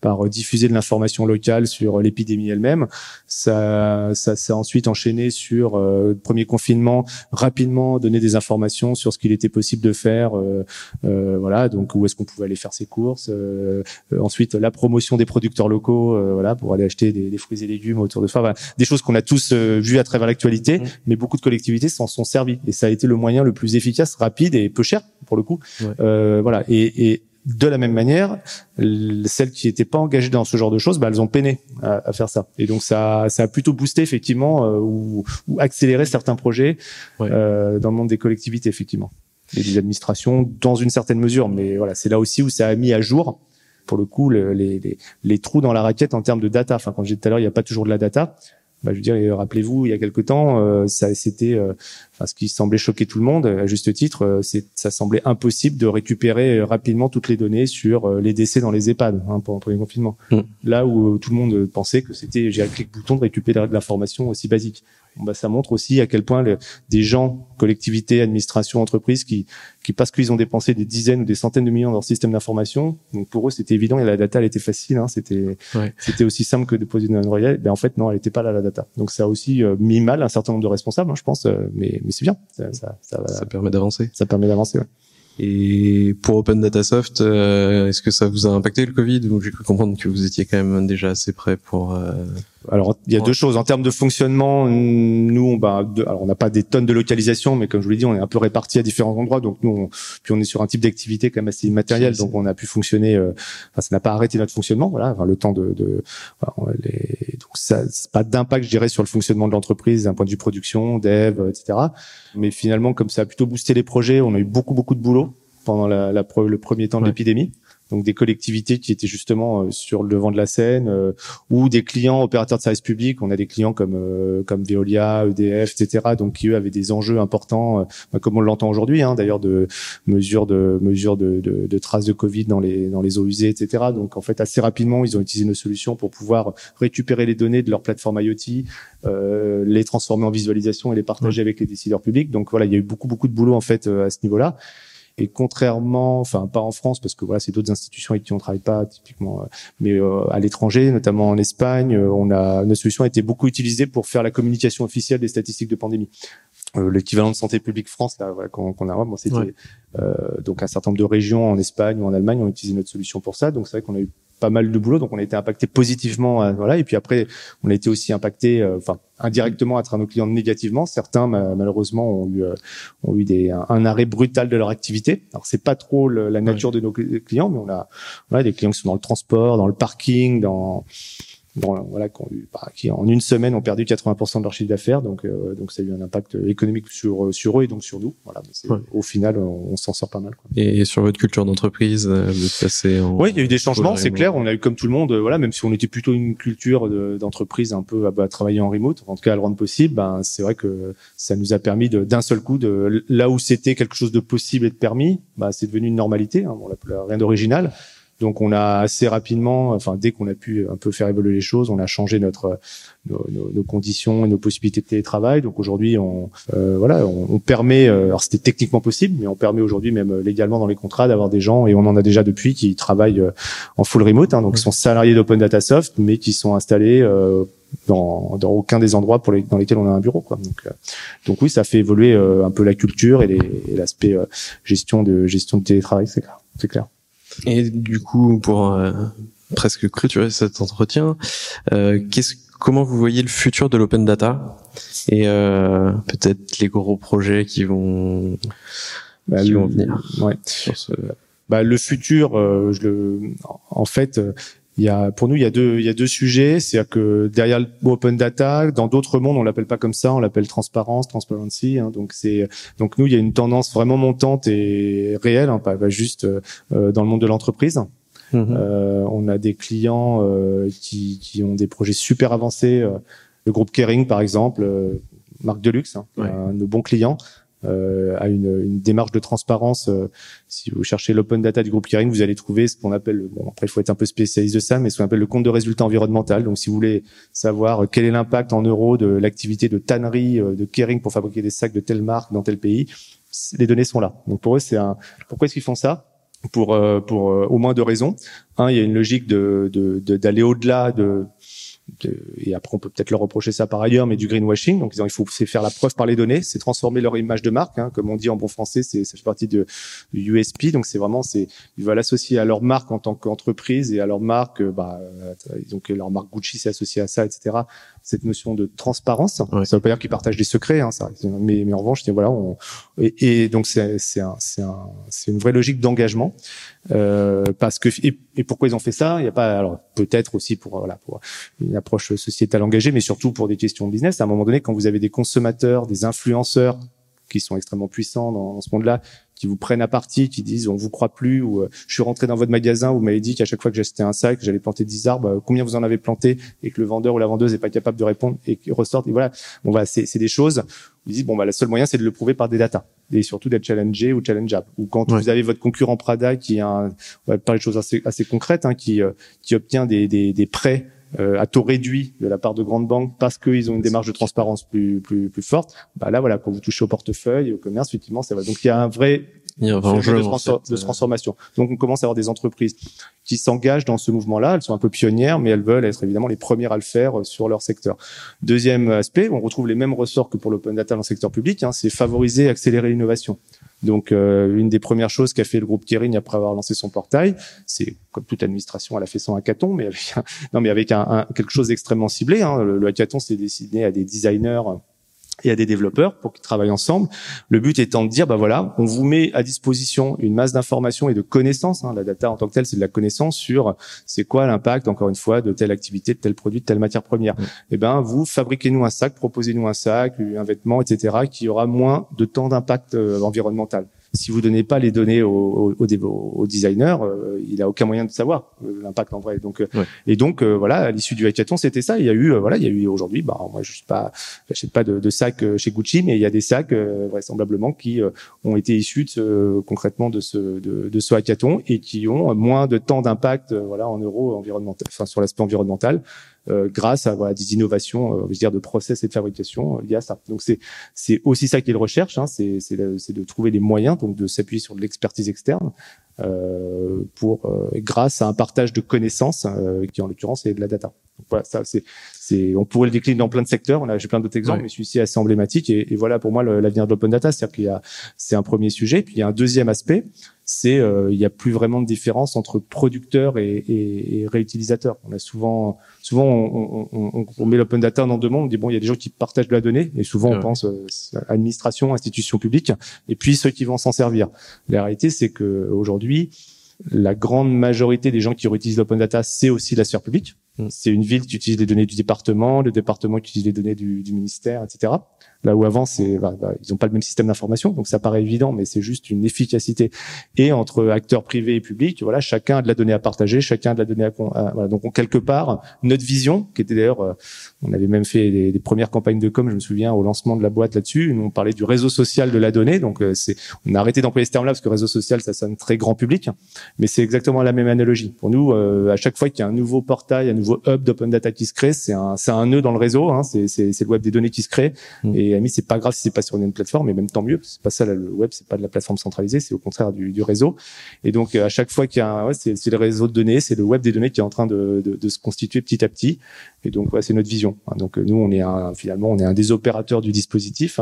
par diffuser de l'information locale sur l'épidémie elle-même. Ça ça s'est ensuite enchaîné sur euh, le premier confinement, rapidement donner des informations sur ce qu'il était possible de faire. Euh, euh voilà, donc où est-ce qu'on pouvait aller faire ses courses. ensuite la promotion des producteurs locaux, voilà, pour aller acheter des, des, fruits et légumes autour de ça. des choses qu'on a tous vues à travers l'actualité, mmh. mais beaucoup de collectivités s'en sont servies et ça a été le moyen le plus efficace, rapide et peu cher pour le coup. Euh, voilà. Et, et, de la même manière, celles qui n'étaient pas engagées dans ce genre de choses, bah, elles ont peiné à, faire ça. Et donc ça, ça a plutôt boosté effectivement euh, ou, ou, accéléré certains projets euh, dans le monde des collectivités effectivement et des administrations dans une certaine mesure. Mais voilà, c'est là aussi où ça a mis à jour pour le coup les, les, les, trous dans la raquette en termes de data. Enfin, quand j'ai dit tout à l'heure, il n'y a pas toujours de la data bah, je veux dire, rappelez-vous, il y a quelque temps, euh, ça c'était, euh, enfin, ce qui semblait choquer tout le monde, à juste titre, euh, c'est, ça semblait impossible de récupérer rapidement toutes les données sur les décès dans les EHPAD hein, pendant le premier confinement. Mm. Là où tout le monde pensait que c'était, j'ai clic bouton de récupérer de l'information aussi basique bah, ça montre aussi à quel point des gens, collectivités, administrations, entreprises, qui, qui parce qu'ils ont dépensé des dizaines ou des centaines de millions dans leur système d'information, donc pour eux c'était évident et la data elle était facile, hein, c'était c'était aussi simple que de poser une royale. Ben en fait non, elle était pas là la data. Donc ça a aussi euh, mis mal un certain nombre de responsables, hein, je pense, euh, mais mais c'est bien. Ça, ça, ça, ça permet d'avancer. Ça permet d'avancer. Ouais. Et pour Open Data Soft, euh, est-ce que ça vous a impacté le Covid? Ou j'ai cru comprendre que vous étiez quand même déjà assez prêt pour euh... Alors il y a deux choses en termes de fonctionnement. Nous, on, bah, alors on n'a pas des tonnes de localisation, mais comme je vous l'ai dit, on est un peu répartis à différents endroits. Donc nous, on, puis on est sur un type d'activité quand même assez immatériel, donc on a pu fonctionner. Euh, enfin, ça n'a pas arrêté notre fonctionnement. Voilà, enfin, le temps de, de les, donc ça, pas d'impact, je dirais, sur le fonctionnement de l'entreprise d'un point de vue production, dev, etc. Mais finalement, comme ça a plutôt boosté les projets, on a eu beaucoup beaucoup de boulot pendant la, la, le premier temps de l'épidémie donc des collectivités qui étaient justement euh, sur le devant de la scène, euh, ou des clients opérateurs de services publics. On a des clients comme euh, comme Veolia, EDF, etc. Donc qui eux avaient des enjeux importants, bah, comme on l'entend aujourd'hui, hein, d'ailleurs de mesures de mesures de, de, de, traces de Covid dans les dans les eaux usées, etc. Donc en fait assez rapidement ils ont utilisé nos solutions pour pouvoir récupérer les données de leur plateforme IoT, euh, les transformer en visualisation et les partager avec les décideurs publics. Donc voilà, il y a eu beaucoup beaucoup de boulot en fait à ce niveau-là. Et contrairement, enfin pas en France parce que voilà, c'est d'autres institutions avec qui on travaille pas typiquement, euh, mais euh, à l'étranger, notamment en Espagne, on a notre solution a été beaucoup utilisée pour faire la communication officielle des statistiques de pandémie. L'équivalent de Santé publique France là, voilà, qu'on a, bon, c'était donc un certain nombre de régions en Espagne ou en Allemagne ont utilisé notre solution pour ça. Donc c'est vrai qu'on a eu pas mal de boulot, donc on a été impacté positivement, euh, voilà. Et puis après, on a été aussi impacté, euh, enfin indirectement à travers nos clients négativement. Certains malheureusement ont eu euh, ont eu des un, arrêt brutal de leur activité. Alors c'est pas trop la nature de nos clients, mais on a voilà, des clients qui sont dans le transport, dans le parking, dans voilà, bah, qui, en une semaine ont perdu 80% de leur chiffre d'affaires, donc euh, donc ça a eu un impact économique sur sur eux et donc sur nous. Voilà, au final, on, s'en sort pas mal. Quoi. Et sur votre culture d'entreprise, euh, de passer en oui, il y a eu des changements, c'est clair. On a eu comme tout le monde, euh, voilà, même si on était plutôt une culture d'entreprise un peu à, travailler en remote, en tout cas à le rendre possible, ben c'est vrai que ça nous a permis d'un seul coup de là où c'était quelque chose de possible et de permis, bah c'est devenu une normalité. Hein, bon, rien d'original. Donc on a assez rapidement, enfin dès qu'on a pu un peu faire évoluer les choses, on a changé notre nos, nos, conditions et nos possibilités de télétravail. Donc aujourd'hui, on euh, voilà, on, on permet, euh, alors c'était techniquement possible, mais on permet aujourd'hui même euh, légalement dans les contrats d'avoir des gens et on en a déjà depuis qui travaillent en full remote, hein, donc ils sont salariés d'Open Data Soft, mais qui sont installés dans, dans aucun des endroits pour les, dans lesquels on a un bureau. Quoi. Donc, donc oui, ça fait évoluer un peu la culture et l'aspect gestion de gestion de télétravail, c'est clair. C'est clair. Et du coup, pour euh, presque clôturer cet entretien, euh, qu'est-ce, comment vous voyez le futur de l'open data et euh, peut-être les gros projets qui vont bah, qui vont venir ouais. sur ce... bah, le futur, euh, je le, en fait, il y a, pour nous, il y a deux, il y a deux sujets. C'est-à-dire que derrière le open data, dans d'autres mondes, on l'appelle pas comme ça, on l'appelle transparence, transparency. Hein, donc c'est, donc nous, il y a une tendance vraiment montante et réelle, hein, pas, juste euh, dans le monde de l'entreprise. Mm-hmm. Euh, on a des clients euh, qui, qui ont des projets super avancés. Euh, le groupe Kering, par exemple, euh, marque de luxe, hein, un de bons clients à une, une, démarche de transparence. Euh, si vous cherchez l'open data du groupe Kering, vous allez trouver ce qu'on appelle, bon après il faut être un peu spécialiste de ça, mais ce qu'on appelle le compte de résultat environnemental. Donc si vous voulez savoir quel est l'impact en euros de l'activité de tannerie euh, de Kering pour fabriquer des sacs de telle marque dans tel pays, les données sont là. Donc pour eux c'est un. Pourquoi est-ce qu'ils font ça? Pour pour au moins deux raisons. Un, il y a une logique de d'aller au-delà de et après on peut peut-être leur reprocher ça par ailleurs, mais du greenwashing. Donc il faut c'est faire la preuve par les données, c'est transformer leur image de marque, hein, comme on dit en bon français, c'est ça fait partie de, USP. Donc c'est vraiment c'est ils veulent l'associer à leur marque en tant qu'entreprise et à leur marque, bah donc leur marque Gucci s'est associée à ça, etc. Cette notion de transparence, ça veut pas dire qu'ils partagent des secrets, hein, ça. Mais, mais en revanche, voilà, on, et, et donc c'est c'est un, c'est un, une vraie logique d'engagement. Euh, parce que et, pourquoi ils ont fait ça? Il y a pas alors peut-être aussi pour voilà pour une approche sociétale engagée, mais surtout pour des questions de business. À un moment donné, quand vous avez des consommateurs, des influenceurs qui sont extrêmement puissants dans, dans ce monde-là, qui vous prennent à partie, qui disent on vous croit plus ou euh, je suis rentré dans votre magasin, vous m'avez dit qu'à chaque fois que j'achetais un sac, j'allais planter 10 arbres, euh, combien vous en avez planté et que le vendeur ou la vendeuse n'est pas capable de répondre et qui ressortent et voilà. Bon voilà, c'est c'est des choses vous dites bon bah le seul moyen c'est de le prouver par des datas et surtout d'être challengé ou challengeable. Ou quand vous avez votre concurrent Prada qui a un, on va parler de choses assez assez concrètes hein, qui euh, qui obtient des des, des prêts euh, à taux réduit de la part de grandes banques parce qu'ils ont une démarche de transparence plus plus plus forte. Bah là voilà quand vous touchez au portefeuille au commerce effectivement ça va. Donc il y a un vrai il y a un de, de, euh, transformation. Donc on commence à avoir des entreprises qui s'engagent dans ce mouvement-là. Elles sont un peu pionnières, mais elles veulent être évidemment les premières à le faire euh, sur leur secteur. Deuxième aspect, on retrouve les mêmes ressorts que pour l'open data dans le secteur public, hein, c'est favoriser, accélérer l'innovation. Donc, euh, une des premières choses qu'a fait le groupe Kering après avoir lancé son portail, c'est comme toute administration, elle a fait son hackathon, mais avec un, non, mais avec un, quelque chose d'extrêmement ciblé. Hein. Le, le hackathon, c'est destiné à des designers et à des développeurs pour qu'ils travaillent ensemble. Le but étant de dire, bah voilà, on vous met à disposition une masse d'informations et de connaissances. Hein. La data en tant que telle, c'est de la connaissance sur c'est quoi l'impact, encore une fois, de telle activité, de tel produit, de telle matière première. Et eh ben, vous fabriquez-nous un sac, proposez-nous un sac, un vêtement, etc., qui aura moins de temps d'impact euh, environnemental si vous donnez pas les données au, au, au, designer, euh, il a aucun moyen de savoir euh, l'impact en vrai. Donc euh, et donc voilà, à l'issue du hackathon, c'était ça. Il y a eu voilà, il y a eu aujourd'hui, bah moi je suis pas, j'achète pas de, de sacs chez Gucci, mais il y a des sacs vraisemblablement qui ont été issus de concrètement de ce de, de, ce hackathon et qui ont moins de temps d'impact voilà en euros environnemental, enfin sur l'aspect environnemental grâce à voilà, des innovations, je veux dire, de process et de fabrication liées à ça. Donc c'est c'est aussi ça qui est le recherche, hein, c'est c'est de trouver les moyens, donc de s'appuyer sur de l'expertise externe euh, pour euh, grâce à un partage de connaissances euh, qui en l'occurrence est de la data. Donc voilà, ça c'est c'est on pourrait le décliner dans plein de secteurs. On a j'ai plein d'autres exemples, mais celui-ci est assez emblématique et, et voilà pour moi l'avenir de l'open data, c'est-à-dire qu'il y a c'est un premier sujet, puis il y a un deuxième aspect, c'est euh, il y a plus vraiment de différence entre producteurs et, et, et réutilisateurs. On a souvent souvent on, on, on met l'open data dans deux mondes. On dit bon il y a des gens qui partagent de la donnée et souvent on pense administration, institution publique et puis ceux qui vont s'en servir. La réalité c'est que aujourd'hui la grande majorité des gens qui utilisent l'open data, c'est aussi la sphère publique. C'est une ville qui utilise les données du département, le département qui utilise les données du ministère, etc. Là où avant, c'est, bah, bah, ils n'ont pas le même système d'information, donc ça paraît évident, mais c'est juste une efficacité. Et entre acteurs privés et publics, voilà, chacun a de la donnée à partager, chacun a de la donnée à, voilà, donc quelque part, notre vision, qui était d'ailleurs, euh, on avait même fait des, des, premières campagnes de com, je me souviens, au lancement de la boîte là-dessus, nous on parlait du réseau social de la donnée, donc euh, c'est, on a arrêté d'employer ce terme-là parce que réseau social, ça sonne très grand public, mais c'est exactement la même analogie. Pour nous, euh, à chaque fois qu'il y a un nouveau portail, un nouveau hub d'open data qui se crée, c'est un, c'est un nœud dans le réseau, hein, c'est, c'est, c'est le web des données qui se crée, et ami, c'est pas grave si c'est pas sur une plateforme, mais même tant mieux. C'est pas ça le web, c'est pas de la plateforme centralisée, c'est au contraire du, réseau. Et donc à chaque fois qu'il y a, ouais, c'est, le réseau de données, c'est le web des données qui est en train de, se constituer petit à petit. Et donc ouais, c'est notre vision. Donc nous, on est un, finalement, on est un des opérateurs du dispositif,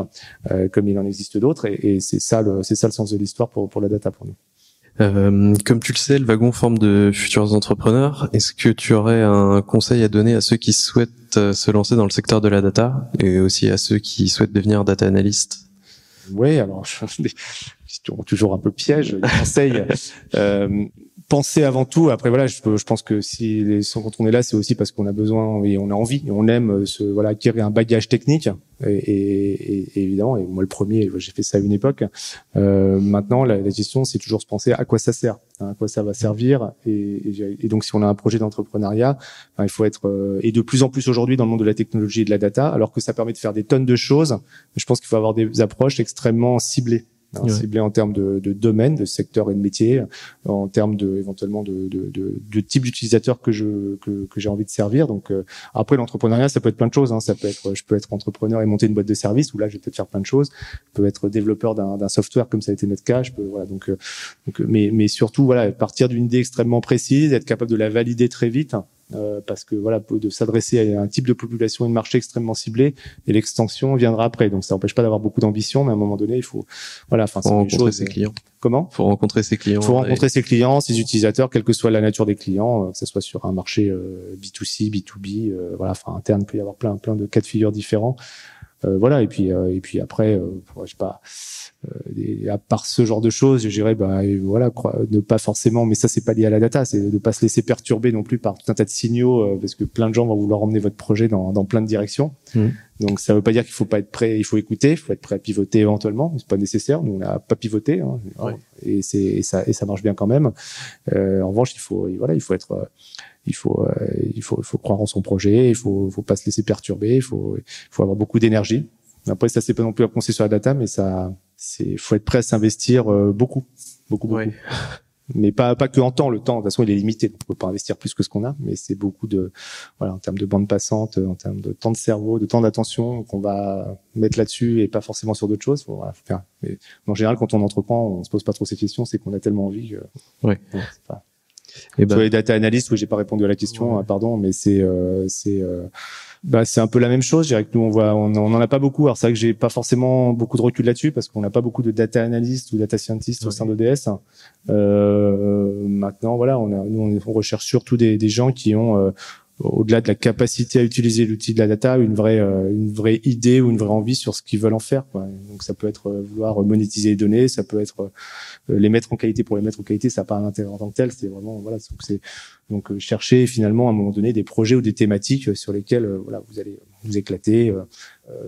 euh, comme il en existe d'autres, et, et c'est ça le, c'est ça le sens de l'histoire pour pour la data pour nous. Euh, comme tu le sais, le wagon forme de futurs entrepreneurs. Est-ce que tu aurais un conseil à donner à ceux qui souhaitent euh, se lancer dans le secteur de la data et aussi à ceux qui souhaitent devenir data analyst Oui, alors questions toujours un peu piège. Conseil. euh, penser avant tout. Après voilà, je, je pense que si les, quand on est là, c'est aussi parce qu'on a besoin et on a envie et on aime euh, se voilà acquérir un bagage technique. Et, et, et évidemment, et moi le premier, j'ai fait ça à une époque. Euh, maintenant, la, la question, c'est toujours se penser à quoi ça sert, hein, à quoi ça va servir. Et, et donc, si on a un projet d'entrepreneuriat, il faut être euh, et de plus en plus aujourd'hui dans le monde de la technologie et de la data, alors que ça permet de faire des tonnes de choses. Je pense qu'il faut avoir des approches extrêmement ciblées hein, ciblé en termes de, de, domaine, de secteur et de métier, en termes de éventuellement de, de, de, de type d'utilisateur que je que, que j'ai envie de servir. Donc euh, après l'entrepreneuriat, ça peut être plein de choses. Hein. Ça peut être, je peux être entrepreneur et monter une boîte de service où là, je vais peut-être faire plein de choses. Je peux être développeur d'un software comme ça a été notre cas. Je peux voilà donc euh, donc mais mais surtout voilà partir d'une idée extrêmement précise, être capable de la valider très vite euh, parce que voilà, de s'adresser à un type de population et de marché extrêmement ciblé, et l'extension viendra après. Donc ça n'empêche pas d'avoir beaucoup d'ambition, mais à un moment donné, il faut voilà, enfin, faut rencontrer ses clients. Comment Faut rencontrer ses clients. Faut rencontrer ses clients, ses utilisateurs, quelle que soit la nature des clients, euh, que ce soit sur un marché B2C, B2B, voilà, enfin interne, il peut y avoir plein plein de cas de figure différents. Euh, voilà, et puis et puis après, je sais pas et à part ce genre de choses, je dirais, bah, voilà, ne pas forcément, mais ça, c'est pas lié à la data, c'est de pas se laisser perturber non plus par tout un tas de signaux, euh, parce que plein de gens vont vouloir emmener votre projet dans, dans plein de directions. Mmh. Donc, ça veut pas dire qu'il faut pas être prêt, il faut écouter, il faut être prêt à pivoter éventuellement, c'est pas nécessaire. Nous, on n'a pas pivoté, hein, et c'est et ça et ça marche bien quand même. Euh, en revanche, il faut, voilà, il faut être euh, il faut, euh, il faut, il faut croire en son projet, il faut, faut pas se laisser perturber, il faut, il faut avoir beaucoup d'énergie. Après, ça c'est pas non plus à penser sur la data, mais ça, c'est faut être prêt à s'investir euh, beaucoup, beaucoup, beaucoup. Mais pas pas que en temps. Le temps, de toute façon, il est limité. On peut pas investir plus que ce qu'on a, mais c'est beaucoup de voilà en termes de bande passante, en termes de temps de cerveau, de temps d'attention qu'on va mettre là-dessus et pas forcément sur d'autres choses. Faut, voilà, faut faire. Mais en général, quand on entreprend, on se pose pas trop ces questions. C'est qu'on a tellement envie. Que, ouais. Et ben... les data analystes, oui, j'ai pas répondu à la question, ouais. pardon, mais c'est euh, c'est euh, bah, c'est un peu la même chose. Je dirais que nous, on voit, on, on en a pas beaucoup. Alors c'est vrai que j'ai pas forcément beaucoup de recul là-dessus parce qu'on n'a pas beaucoup de data analystes ou data scientists au sein d'ODS. Euh, maintenant, voilà, on a, nous, on recherche surtout des, des gens qui ont euh, au-delà de la capacité à utiliser l'outil de la data, une vraie, euh, une vraie idée ou une vraie envie sur ce qu'ils veulent en faire. Quoi. Donc ça peut être euh, vouloir monétiser les données, ça peut être euh, les mettre en qualité pour les mettre en qualité, ça n'a pas un intérêt en tant que tel. C'est vraiment voilà, donc c'est donc chercher finalement à un moment donné des projets ou des thématiques sur lesquelles voilà vous allez vous éclater,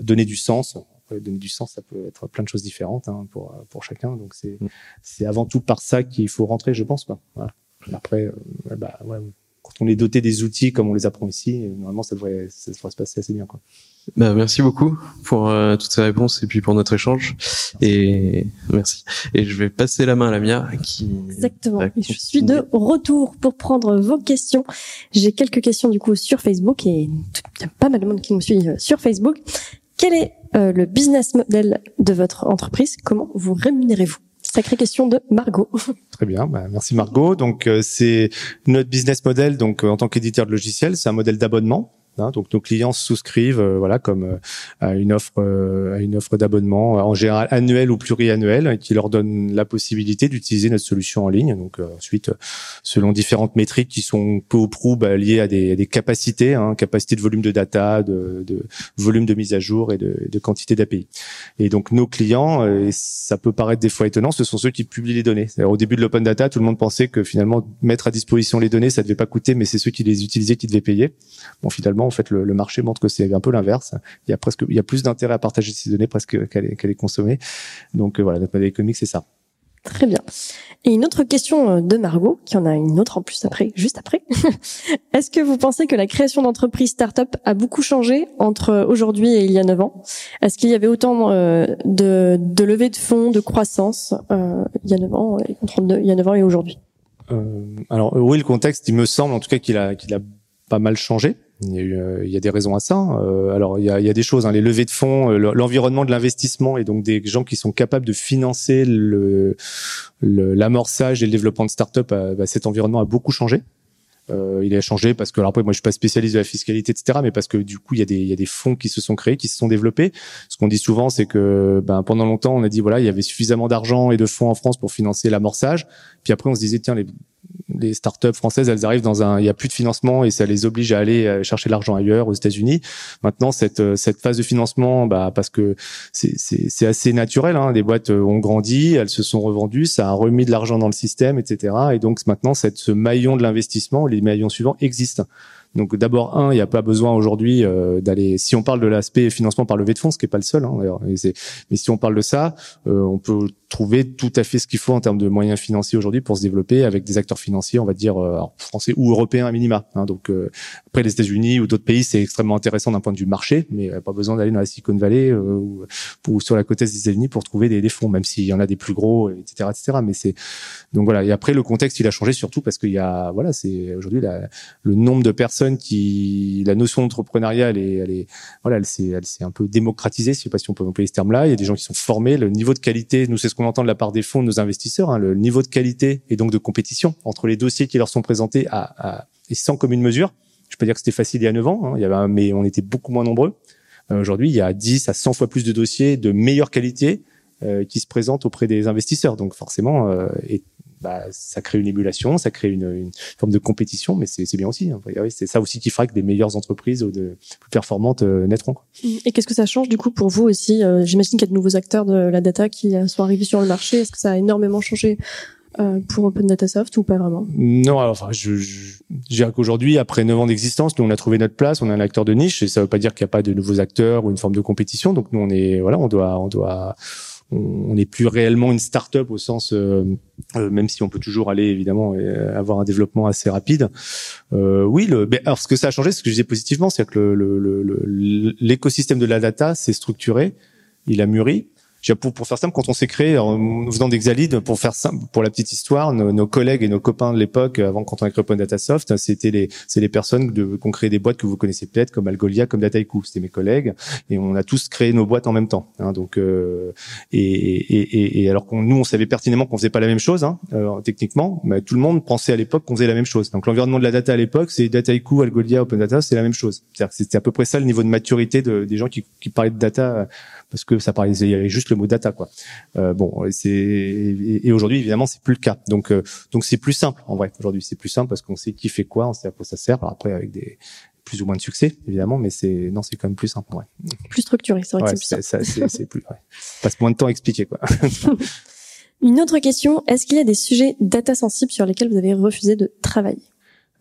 donner du sens. donner du sens, ça peut être plein de choses différentes hein, pour pour chacun. Donc c'est mm. c'est avant tout par ça qu'il faut rentrer, je pense. Quoi. Voilà. Après, bah ouais quand on est doté des outils comme on les apprend ici, normalement ça devrait, ça devrait se passer assez bien. Quoi. Bah, merci beaucoup pour euh, toutes ces réponses et puis pour notre échange. Et merci. Et je vais passer la main à la Mia qui. Exactement. Je suis de retour pour prendre vos questions. J'ai quelques questions du coup sur Facebook et il y a pas mal de monde qui nous suit euh, sur Facebook. Quel est euh, le business model de votre entreprise? Comment vous rémunérez-vous? Sacrée question de Margot. Très bien, bah, merci Margot. Donc c'est notre business model. Donc en tant qu'éditeur de logiciels, c'est un modèle d'abonnement. Hein, donc nos clients souscrivent, euh, voilà, comme euh, à une offre, euh, à une offre d'abonnement en général annuelle ou pluriannuelle, qui leur donne la possibilité d'utiliser notre solution en ligne. Donc ensuite, selon différentes métriques qui sont peu ou prou bah, liées à des, des capacités, hein, capacité de volume de data, de, de, volume de mise à jour et de, de quantité d'API. Et donc nos clients, et ça peut paraître des fois étonnant, ce sont ceux qui publient les données. Au début de l'open data, tout le monde pensait que finalement mettre à disposition les données, ça devait pas coûter, mais c'est ceux qui les utilisaient qui devaient payer. Bon, finalement en fait, le, marché montre que c'est un peu l'inverse. Il y a presque, il y a plus d'intérêt à partager ces données presque qu'à les, consommer. Donc euh, voilà, notre modèle économique, c'est ça. Très bien. Et une autre question euh, de Margot, qui en a une autre en plus après, juste après. Est-ce que vous pensez que la création d'entreprises start-up a beaucoup changé entre aujourd'hui et il y a 9 ans? Est-ce qu'il y avait autant euh, de, de levées de fonds, de croissance il y a 9 ans, il y a 9 ans et aujourd'hui? Alors oui, le contexte, il me semble en tout cas qu'il a, qu'il a pas mal changé. Il y, a eu, euh, il y a des raisons à ça. Euh, alors il y a, il y a des choses, hein, les levées de fonds, euh, l'environnement de l'investissement et donc des gens qui sont capables de financer le l'amorçage et le développement de start-up. Bah, cet environnement a beaucoup changé. Euh, il a changé parce que alors après moi je suis pas spécialiste de la fiscalité etc mais parce que du coup il y a des il y a des fonds qui se sont créés qui se sont développés ce qu'on dit souvent c'est que ben pendant longtemps on a dit voilà il y avait suffisamment d'argent et de fonds en France pour financer l'amorçage puis après on se disait tiens les les startups françaises, elles arrivent dans un, il y a plus de financement et ça les oblige à aller euh, chercher l'argent ailleurs aux États-Unis. Maintenant, cette euh, cette phase de financement, bah parce que c'est c'est assez naturel. Hein, les boîtes euh, ont grandi, elles se sont revendues, ça a remis de l'argent dans le système, etc. Et donc maintenant, cette ce maillon de l'investissement, les maillons suivants existent. Donc d'abord un, il n'y a pas besoin aujourd'hui euh, d'aller. Si on parle de l'aspect financement par levée de fonds, ce qui est pas le seul, hein, mais si on parle de ça, euh, on peut trouver tout à fait ce qu'il faut en termes de moyens financiers aujourd'hui pour se développer avec des acteurs financiers, on va dire euh, français ou européens à minima. Hein. donc après les États-Unis ou d'autres pays, c'est extrêmement intéressant d'un point de vue marché, mais pas besoin d'aller dans la Silicon Valley ou, sur la côte est des États-Unis pour trouver des, des fonds, même s'il y en a des plus gros, etc., etc. Mais c'est donc voilà. Et après le contexte, il a changé surtout parce qu'il y a voilà, c'est aujourd'hui le nombre de personnes qui, la notion d'entrepreneuriat, elle est, elle est, voilà, elle s'est un peu démocratisée. Je sais pas si on peut employer ce terme-là. Il y a des gens qui sont formés. Le niveau de qualité, nous, c'est ce qu'on entend de la part des fonds de nos investisseurs. Hein, le niveau de qualité et donc de compétition entre les dossiers qui leur sont présentés à, à et sans commune mesure. Je peux dire que c'était facile il y a 9 ans. Hein, il y avait, mais on était beaucoup moins nombreux. Euh, aujourd'hui, il y a 10 à 100 fois plus de dossiers de meilleure qualité euh, qui se présentent auprès des investisseurs. Donc forcément, euh, et bah, ça crée une émulation, ça crée une, une forme de compétition, mais c'est bien aussi. Hein. C'est ça aussi qui fera que des meilleures entreprises ou de plus performantes euh, naîtront. Et qu'est-ce que ça change du coup pour vous aussi euh, J'imagine qu'il y a de nouveaux acteurs de la data qui sont arrivés sur le marché. Est-ce que ça a énormément changé euh, pour Open Data Soft ou pas vraiment? Non, alors, enfin, je, je, dirais qu'aujourd'hui, après 9 ans d'existence, nous on a trouvé notre place, on est un acteur de niche, et ça veut pas dire qu'il n'y a pas de nouveaux acteurs ou une forme de compétition. Donc nous on est, voilà, on doit, on doit on n'est plus réellement une start-up au sens, euh, euh, même si on peut toujours aller évidemment euh, avoir un développement assez rapide. oui, le, alors ce que ça a changé, ce que je disais positivement, c'est que l'écosystème le, de la data s'est structuré, il a mûri, pour, faire simple, quand on s'est créé en venant d'Exalid, pour faire simple, pour la petite histoire, nos, collègues et nos copains de l'époque, avant quand on a créé Open Data Soft, c'était les, c'est les personnes de, qui ont des boîtes que vous connaissez peut-être, comme Algolia, comme Dataiku. C'était mes collègues, et on a tous créé nos boîtes en même temps. Hein, donc, euh, et, et, et, alors qu'on nous, on savait pertinemment qu'on faisait pas la même chose, hein, euh, techniquement, mais tout le monde pensait à l'époque qu'on faisait la même chose. Donc, l'environnement de la data à l'époque, c'est Dataiku, Algolia, Open Data, c'est la même chose. C'est-à-dire c'était à peu près ça le niveau de maturité de, des gens qui parlaient de data parce que ça avait juste le mot data, quoi. Euh, bon, c'est et, aujourd'hui évidemment c'est plus le cas. Donc euh, donc c'est plus simple en vrai. Aujourd'hui c'est plus simple parce qu'on sait qui fait quoi, on sait à quoi ça sert. Alors après avec des plus ou moins de succès évidemment, mais c'est non c'est quand même plus simple. Ouais. Plus structuré, c'est vrai que c'est plus simple. c'est plus. Ouais. Passe moins de temps à expliquer quoi. Une autre question, est-ce qu'il y a des sujets data sensibles sur lesquels vous avez refusé de travailler?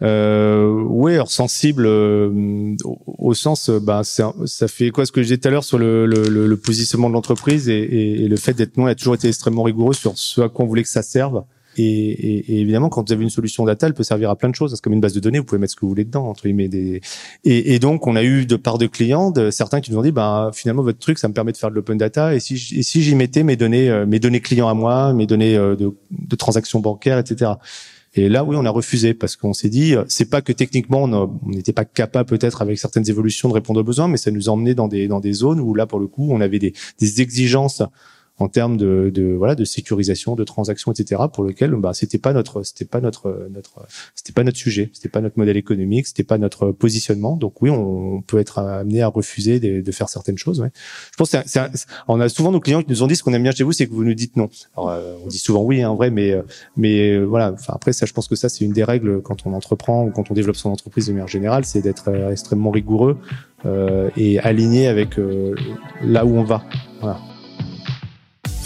Euh, oui, alors sensible euh, au, sens, euh, bah, ça fait quoi ce que je disais tout à l'heure sur le, le, le, positionnement de l'entreprise et, et, le fait d'être non, il a toujours été extrêmement rigoureux sur ce à quoi on voulait que ça serve Et, et, évidemment, quand vous avez une solution data, elle peut servir à plein de choses. C'est comme une base de données, vous pouvez mettre ce que vous voulez dedans, entre guillemets. Des... Et, donc, on a eu de part de clients, de, certains qui nous ont dit, bah, finalement, votre truc, ça me permet de faire de l'open data. Et si, si j'y mettais mes données, euh, mes données clients à moi, mes données euh, de, de transactions bancaires, etc. Et là, oui, on a refusé parce qu'on s'est dit, c'est pas que techniquement on n'était pas capable peut-être avec certaines évolutions de répondre aux besoins, mais ça nous emmenait dans des dans des zones où là, pour le coup, on avait des exigences en termes de, de, voilà de sécurisation de transactions etc pour lequel bah c'était pas notre c'était pas notre notre c'était pas notre sujet c'était pas notre modèle économique c'était pas notre positionnement. Donc oui on, peut être amené à refuser de, faire certaines choses ouais. je pense c'est on a souvent nos clients qui nous ont dit ce qu'on aime bien chez vous c'est que vous nous dites non. Alors euh, on dit souvent oui hein, en vrai mais mais euh, voilà. Enfin après ça je pense que ça c'est une des règles quand on entreprend ou quand on développe son entreprise de manière générale c'est d'être euh, extrêmement rigoureux euh, et aligné avec là où on va. Voilà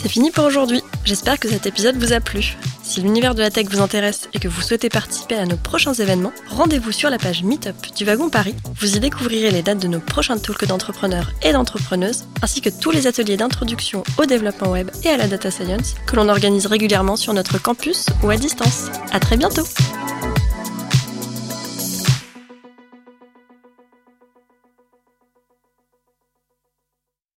c'est fini pour aujourd'hui. J'espère que cet épisode vous a plu. Si l'univers de la tech vous intéresse et que vous souhaitez participer à nos prochains événements, rendez-vous sur la page Meetup du Wagon Paris. Vous y découvrirez les dates de nos prochains talks d'entrepreneurs et d'entrepreneuses, ainsi que tous les ateliers d'introduction au développement web et à la data science que l'on organise régulièrement sur notre campus ou à distance. À très bientôt!